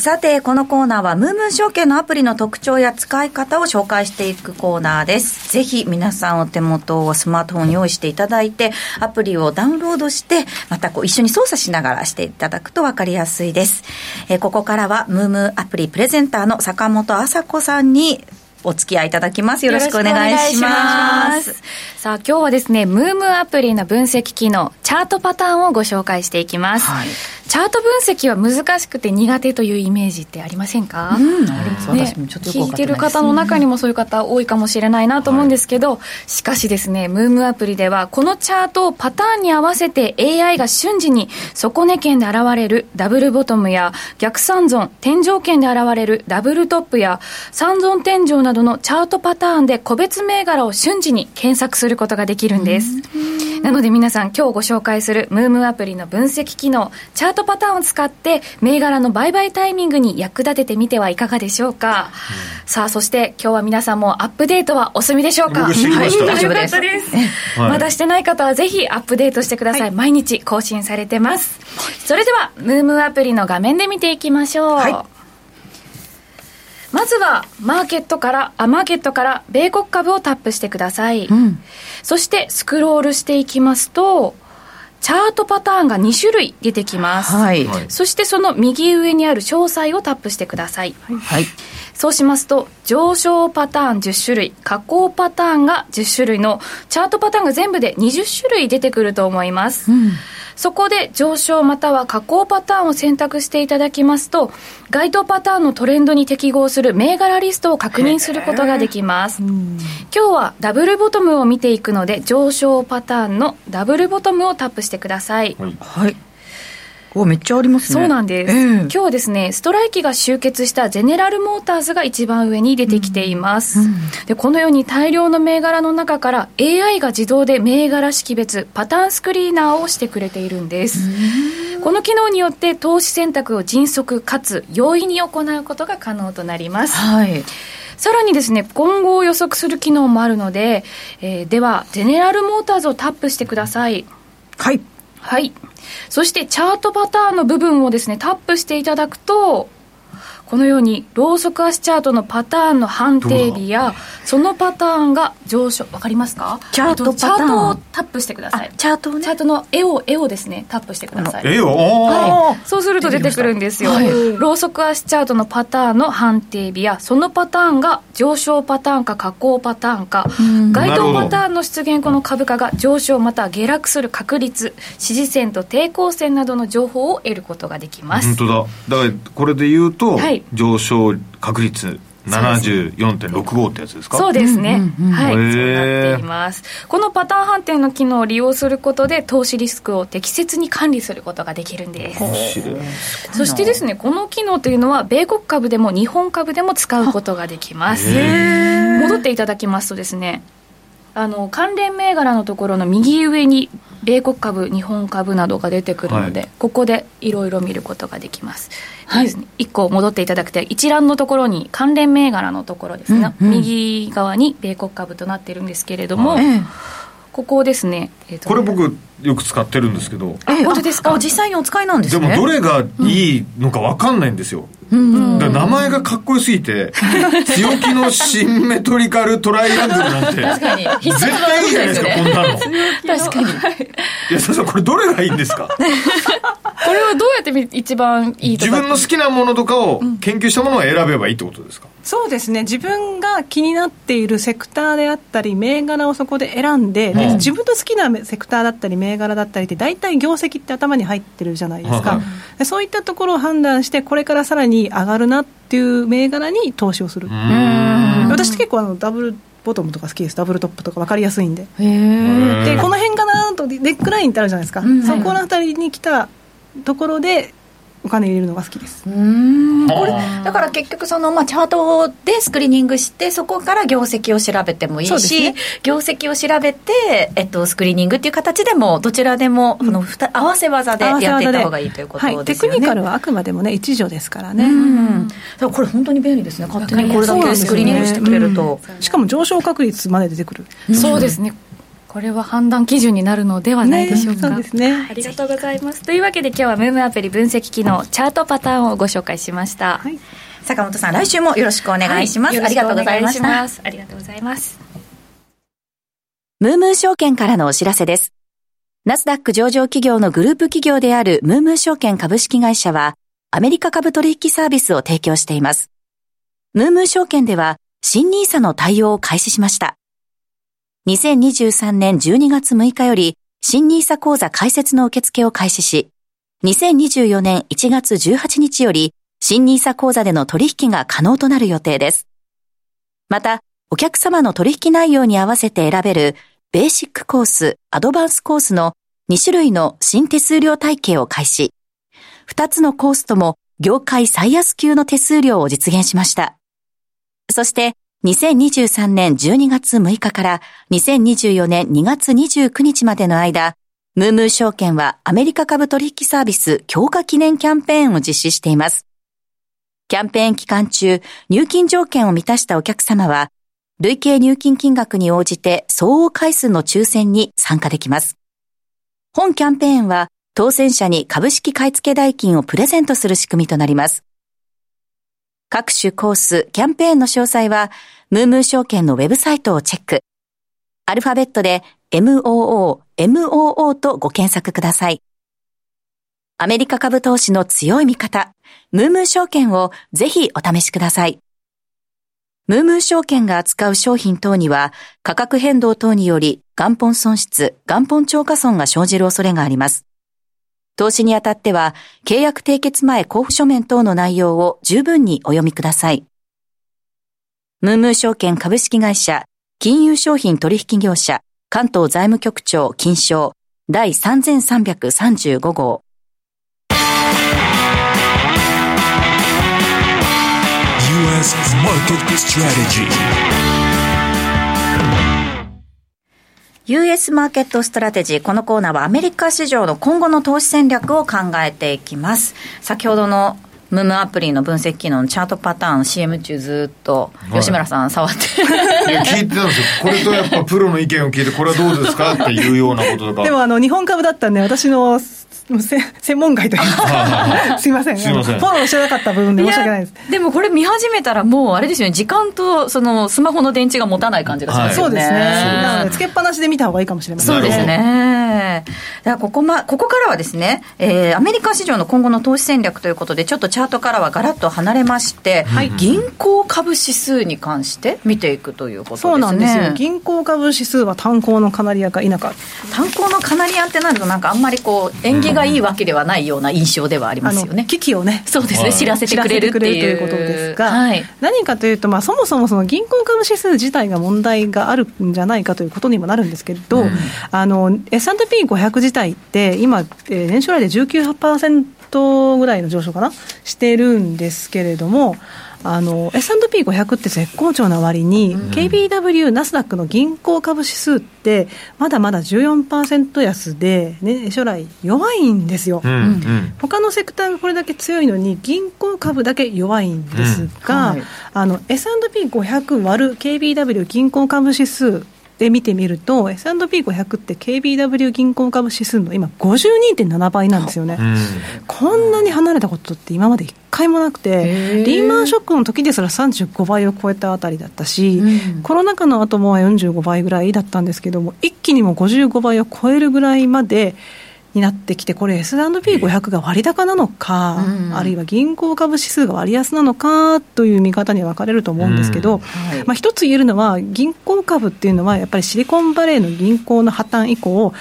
さて、このコーナーは、ムームー証券のアプリの特徴や使い方を紹介していくコーナーです。ぜひ、皆さんお手元をスマートフォン用意していただいて、アプリをダウンロードして、またこう一緒に操作しながらしていただくと分かりやすいです。えーここからは、ムームーアプリプレゼンターの坂本麻子さんに、お付き合いいただきます。よろしくお願いします。さあ、今日はですね、ムームアプリの分析機能、チャートパターンをご紹介していきます。はいチャート分析は難しくて苦手というイメージってありませんか、うん。ね聞いてる方の中にもそういう方多いかもしれないなと思うんですけど、しかしですね、ムームアプリではこのチャートをパターンに合わせて AI が瞬時に底値圏で現れるダブルボトムや逆三尊、天井圏で現れるダブルトップや三尊天井などのチャートパターンで個別銘柄を瞬時に検索することができるんです。なので皆さん今日ご紹介するムームアプリの分析機能、チャートパターンを使って銘柄の売買タイミングに役立ててみてはいかがでしょうか？さあ、そして今日は皆さんもアップデートはお済みでしょうか？僕してきましたはい、大丈夫です。はいまだしてない方はぜひアップデートしてください。毎日更新されてます。それでは、ムームアプリの画面で見ていきましょう。はいまずは、マーケットから、あ、マーケットから、米国株をタップしてください。うん。そして、スクロールしていきますと、チャートパターンが2種類出てきます。はい。はいそしてその右上にある詳細をタップしてください。はい。そうしますと、上昇パターン10種類、下降パターンが10種類の、チャートパターンが全部で20種類出てくると思います。そこで上昇または下降パターンを選択していただきますと、該当パターンのトレンドに適合する銘柄リストを確認することができます。今日はダブルボトムを見ていくので、上昇パターンのダブルボトムをタップしてください。はい。お、めっちゃありますね。そうなんです、ええ今日はですねストライキが集結したゼネラルモーターズが一番上に出てきています、でこのように大量の銘柄の中から AI が自動で銘柄識別パターンスクリーナーをしてくれているんですこの機能によって投資選択を迅速かつ容易に行うことが可能となりますはい。さらにですね、今後を予測する機能もあるので、えーでは、ゼネラルモーターズをタップしてください。はい。はい。そしてチャートパターンの部分をですね、タップしていただくと、このように、ローソク足チャートのパターンの判定日や、そのパターンが上昇、わかりますか？チャートえっとチャパターンートをタップしてくださあい。、チャートをね。チャートの絵を、絵をですね、タップしてください。ええよ、おーはい、そうすると出てくるんですよ、はい。ローソク足チャートのパターンの判定日やそのパターンが上昇パターンか下降パターンか該当パターンの出現後の株価が上昇または下落する確率支持線と抵抗線などの情報を得ることができます。本当だ。だからこれで言うと、はい上昇確率74.65ってやつですか？そうですね、はい、そうなっています。このパターン判定の機能を利用することで投資リスクを適切に管理することができるんです。そしてですね、この機能というのは、米国株でも日本株でも使うことができます。戻っていただきますとですね、あの関連銘柄のところの右上に米国株、日本株などが出てくるので、はい。ここでいろいろ見ることができます。はい、1個戻っていただくと、一覧のところに関連銘柄のところですね、うんうん。右側に米国株となっているんですけれども、はいええ。ここですね、えーとこれ僕よく使ってるんですけど。あ本当ですか？あ実際にお使いなんですでね。もどれがいいのか分かんないんですよ、だから名前がかっこよすぎて 強気のシンメトリカルトライアングルなんて確かに。絶対いいじゃないですかこんなの。確かに。安田さんこれどれがいいんですか？これはどうやってみ一番いいとか自分の好きなものとかを研究したものを選べばいいってことですか、そうですね。自分が気になっているセクターであったり銘柄をそこで選んで、でうん。自分の好きなセクターだったり銘柄だったりって大体業績って頭に入ってるじゃないですか、はいでそういったところを判断してこれからさらに上がるなっていう銘柄に投資をする、私って結構あのダブルボトムとか好きです。ダブルトップとか分かりやすいんで。でこの辺かなとネックラインってあるじゃないですか、ん。そこの辺りに来たところでお金入れるのが好きです。うー。んこれはだから結局その、まあ、チャートでスクリーニングしてそこから業績を調べてもいいし、ね。業績を調べて、えっと、スクリーニングっていう形でもどちらでも、そのふた合わせ技でやっていった方がいいということはい、ですよね。テクニカルはあくまでもね一助ですからね、うん。これ本当に便利ですね。勝手にこれだけスクリーニングしてくれると、しかも上昇確率まで出てくる、そうですね。これは判断基準になるのではないでしょうか。ねそうですねありがとうございます。というわけで今日はムームアプリ分析機能チャートパターンをご紹介しました。はい坂本さん来週もよろしくお願いします、はありがとうございましたありがとうございます。ムームー証券からのお知らせです。ナスダック上場企業のグループ企業であるムームー証券株式会社は、アメリカ株取引サービスを提供しています。ムームー証券では、新 nisa の対応を開始しました。2023年12月6日より新 nisa 講座開設の受付を開始し、2024年1月18日より新 nisa 講座での取引が可能となる予定です。また、お客様の取引内容に合わせて選べるベーシックコース、アドバンスコースの2種類の新手数料体系を開始。2つのコースとも業界最安級の手数料を実現しました。そして、2023年12月6日から2024年2月29日までの間、ムームー証券はアメリカ株取引サービス強化記念キャンペーンを実施しています。キャンペーン期間中、入金条件を満たしたお客様は、累計入金金額に応じて相応回数の抽選に参加できます。本キャンペーンは、当選者に株式買付代金をプレゼントする仕組みとなります。各種コース、キャンペーンの詳細は、ムームー証券のウェブサイトをチェック。アルファベットで MOO、MOO とご検索ください。アメリカ株投資の強い味方、ムームー証券をぜひお試しください。ムームー証券が扱う商品等には価格変動等により元本損失、元本超過損が生じる恐れがあります。投資にあたっては、契約締結前交付書面等の内容を十分にお読みください。ムームー証券株式会社、金融商品取引業者、関東財務局長金賞第3335号。US Market Strategy US マーケットストラテジー。このコーナーはアメリカ市場の今後の投資戦略を考えていきます。先ほどのムームアプリの分析機能のチャートパターン CM 中ずっと吉村さん触って、はい、いや聞いてたんですよ これとやっぱプロの意見を聞いてこれはどうですかっていうようなこととか でもあの日本株だったんで私の専門外というか、すいません、すいませんフォローしてなかった部分で申し訳ないです。でもこれ見始めたら、もうあれですよね、時間とそのスマホの電池が持たない感じがしますよね。そうですね。なので、つけっぱなしで見た方がいいかもしれませんそうですね。だからここ,、ま、ここからはですね、えー、アメリカ市場の今後の投資戦略ということで、ちょっとチャートからはガラッと離れまして、はい、銀行株指数に関して見ていくということですね。そうなんですよ。銀行株指数は炭鉱のカナリアか否か。炭鉱のカナリアってなると、なんかあんまりこう、縁起がいいわけではないような印象ではありますよね。危機をね、そうですね、知らせてくれるっていう。ことですが、はい、何かというと、まあ、そもそもその銀行株指数自体が問題があるんじゃないかということにもなるんですけれど、うん、あの S&P500 自体って、今、えー、年初来で19%ぐらいの上昇かな、してるんですけれども、S&P500 って絶好調な割に、うん、KBW、ナスダックの銀行株指数って、まだまだ14%安で、ね、将来、弱いんですよ、うんうん、他のセクターがこれだけ強いのに、銀行株だけ弱いんですが、うん。はい、S&P500 割る KBW 銀行株指数で見てみると、S&P500 って KBW 銀行株指数の今、52.7倍なんですよね、うん、こんなに離れたことって今まで一回もなくて、リーマンショックの時ですら35倍を超えたあたりだったし、うん、コロナ禍の後も45倍ぐらいだったんですけども、一気にも55倍を超えるぐらいまで、になってきて、これ S&P500 が割高なのか、うん、あるいは銀行株指数が割安なのかという見方に分かれると思うんですけど、うん。はい、まあ、一つ言えるのは、銀行株っていうのは、やっぱりシリコンバレーの銀行の破綻以降、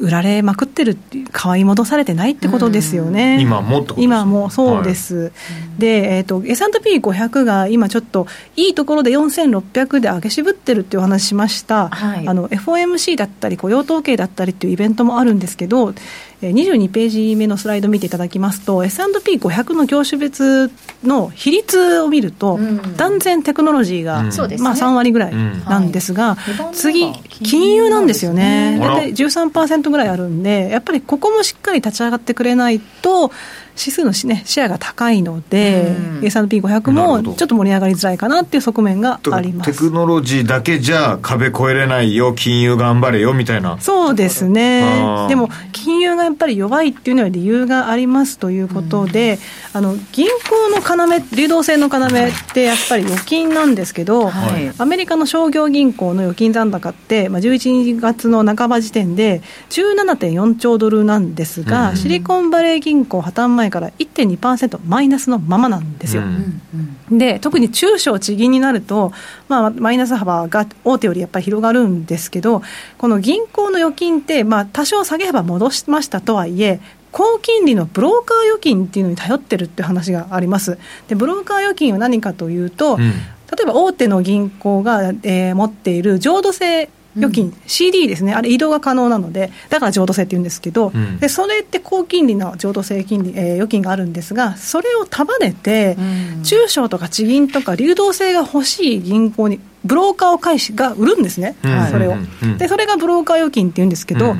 売られまくってる買い戻されてないってことですよね、今も今もそうです、はい、で、えーと、S&P500 が今ちょっといいところで4600で上げ渋ってるっていうお話しました、はい、あの FOMC だったり雇用統計だったりっていうイベントもあるんですけど22ページ目のスライド見ていただきますと S&P500 の業種別の比率を見ると、うん、断然テクノロジーが、うん、まあ、3割ぐらいなんですが、うん、次金融なんですよね。大体13%ぐらいあるんでやっぱりここもしっかり立ち上がってくれないと指数のし、ね、シェアが高いので、うん、S&P500 もちょっと盛り上がりづらいかなっていう側面があります。テクノロジーだけじゃ壁越えれないよ、金融頑張れよみたいな。そうですね、でも金融がやっぱり弱いっていうのは理由がありますということで、うん、あの銀行の要、流動性の要ってやっぱり預金なんですけど、はい、アメリカの商業銀行の預金残高って、まあ、11月の半ば時点で17.4兆ドルなんですが、うん、シリコンバレー銀行破綻前前から1.2%マイナスのままなんですよ。で特に中小地銀になると、まあ、マイナス幅が大手よりやっぱり広がるんですけどこの銀行の預金って、まあ、多少下げ幅戻しましたとはいえ高金利のブローカー預金っていうのに頼ってるって話があります。でブローカー預金は何かというと、うん、例えば大手の銀行が、えー、持っている浄土性預金、うん、CD ですね、あれ、移動が可能なので、だから浄土性って言うんですけど、うん、でそれって高金利の浄土性金利、えー、預金があるんですが、それを束ねて、うん、中小とか地銀とか流動性が欲しい銀行に、ブローカーを介しが売るんですね、それを。で、それがブローカー預金って言うんですけど、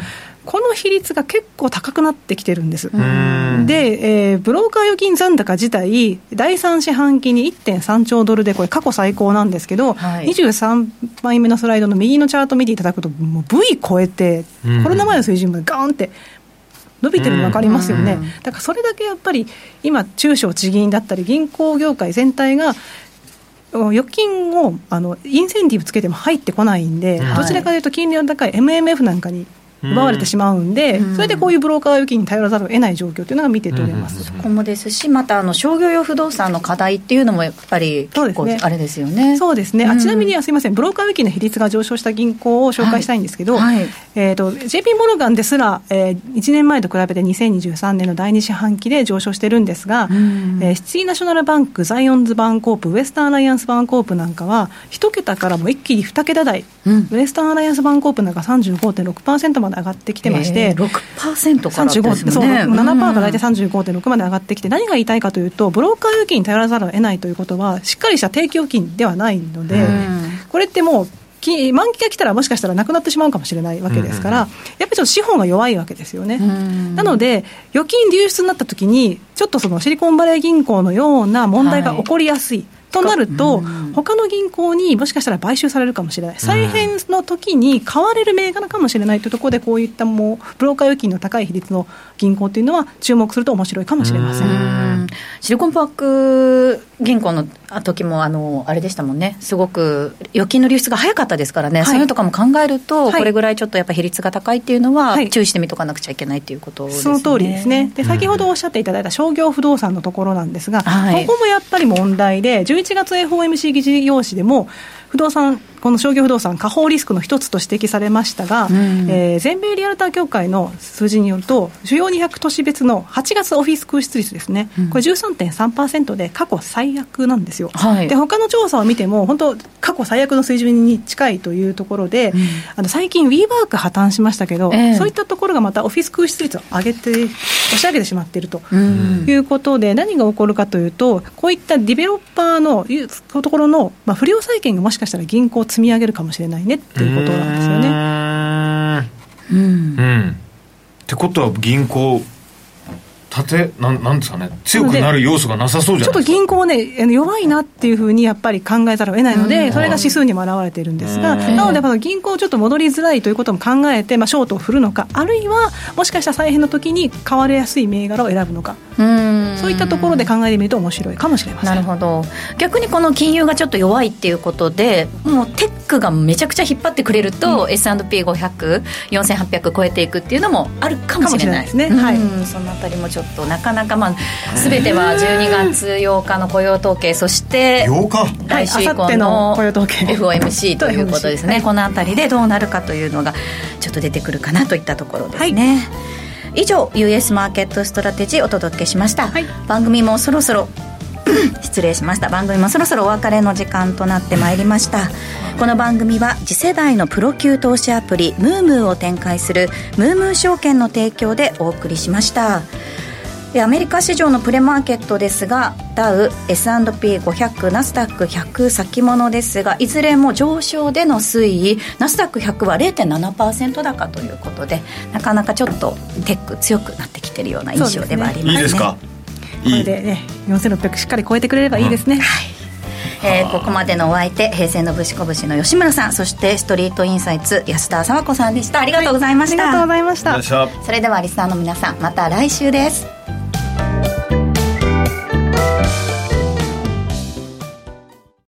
この比率が結構高くなってきてるんです。で、えー、ブローカー預金残高自体、第3四半期に1.3兆ドルで、これ、過去最高なんですけど、はい、23枚目のスライドの右のチャート見ていただくと、もう V 超えて、コロナ前の水準までガーンって伸びてるの分かりますよね、だからそれだけやっぱり、今、中小地銀だったり、銀行業界全体が、預金をあのインセンティブつけても入ってこないんで、どちらかというと金利の高い MMF なんかに奪われてしまうんで、それでこういうブローカー預金に頼らざるを得ない状況というのが見て取れます、そこもですし、またあの商業用不動産の課題っていうのもやっぱり結構あれですよね。そうですね、あちなみにすみません、ブローカー預金の比率が上昇した銀行を紹介したいんですけど、はい。はい、えーと、JP モルガンですら、えー、1年前と比べて2023年の第2四半期で上昇してるんですが、えー、シティナショナルバンク、ザイオンズバンコープ、ウエスタンアライアンスバンコープなんかは、一桁からも一気に2桁台、うん、ウエスタンアライアンスバンコープなんか35.6%まで上がってきてまして、して、6%からですね、そう7%が大体35.6まで上がってきて、何が言いたいかというと、ブローカー預金に頼らざるを得ないということは、しっかりした定期預金ではないので、これってもう、満期が来たらもしかしたらなくなってしまうかもしれないわけですから、やっぱりちょっと資本が弱いわけですよね。なので、預金流出になったときに、ちょっとそのシリコンバレー銀行のような問題が起こりやすい。はいとなると、他の銀行にもしかしたら買収されるかもしれない、再編の時に買われる銘柄かもしれないというところで、こういったもうブローカー預金の高い比率の銀行というのは、注目すると面白いかもしれません。シリコンパーク銀行の時もあのあれでしたもんね、すごく預金の流出が早かったですからね、はい、そういうのとかも考えると、はい、これぐらいちょっとやっぱ比率が高いっていうのは、注意してみとかなくちゃいけないということね、その通りですね。で、先ほどおっしゃっていただいた商業不動産のところなんですが、はい、ここもやっぱり問題で、11月 FOMC 議事要旨でも、不動産この商業不動産、下方リスクの一つと指摘されましたが、うん、えー、全米リアルター協会の数字によると、主要200都市別の8月オフィス空室率ですね、うん、これ13.3%で過去最悪なんですよ。はい、で他の調査を見ても、本当、過去最悪の水準に近いというところで、うん、あの最近、ウィーバーク破綻しましたけど、えー、そういったところがまたオフィス空室率を上げて、押し上げてしまっているということで、何が起こるかというと、こういったディベロッパーのところの、まあ、不良債権がもしかしたら銀行積み上げるかもしれないねっていうことなんですよね。うん、うん、ってことは銀行縦なんなんですかね強くなる要素がなさそうじゃちょっと銀行ね弱いなっていうふうにやっぱり考えざるを得ないので、それが指数にも表れているんですが、なのでこの銀行ちょっと戻りづらいということも考えて、まあ、ショートを振るのかあるいはもしかしたら再編の時に買われやすい銘柄を選ぶのか。そういったところで考えてみると面白いかもしれません。なるほど。逆にこの金融がちょっと弱いっていうことでもうテックがめちゃくちゃ引っ張ってくれると、うん、S&P5004800 超えていくっていうのもあるかもしれない。ですね、はい、そのあたりもちょっとなかなかまあ全ては12月8日の雇用統計そして8日？来週以降の FOMC ということですね。このあたりでどうなるかというのがちょっと出てくるかなといったところですね、はい。以上 US マーケットストラテジーお届けしました、はい、番組もそろそろ 失礼しました。番組もそろそろお別れの時間となってまいりました。この番組は次世代のプロ級投資アプリムームーを展開するムームー証券の提供でお送りしましたアメリカ市場のプレマーケットですがダウ S&P500 ナスダック100先物ですがいずれも上昇での推移。ナスダック100は0.7%高ということでなかなかちょっとテック強くなってきてるような印象ではありますね、ね、いいですか？これでね4600しっかり超えてくれればいいですね、うん、はい。えー、ここまでのお相手平成のぶしこぶしの吉村さんそしてストリートインサイツ安田佐和子さんでした。ありがとうございました、はい、ありがとうございました。それではリスナーの皆さんまた来週です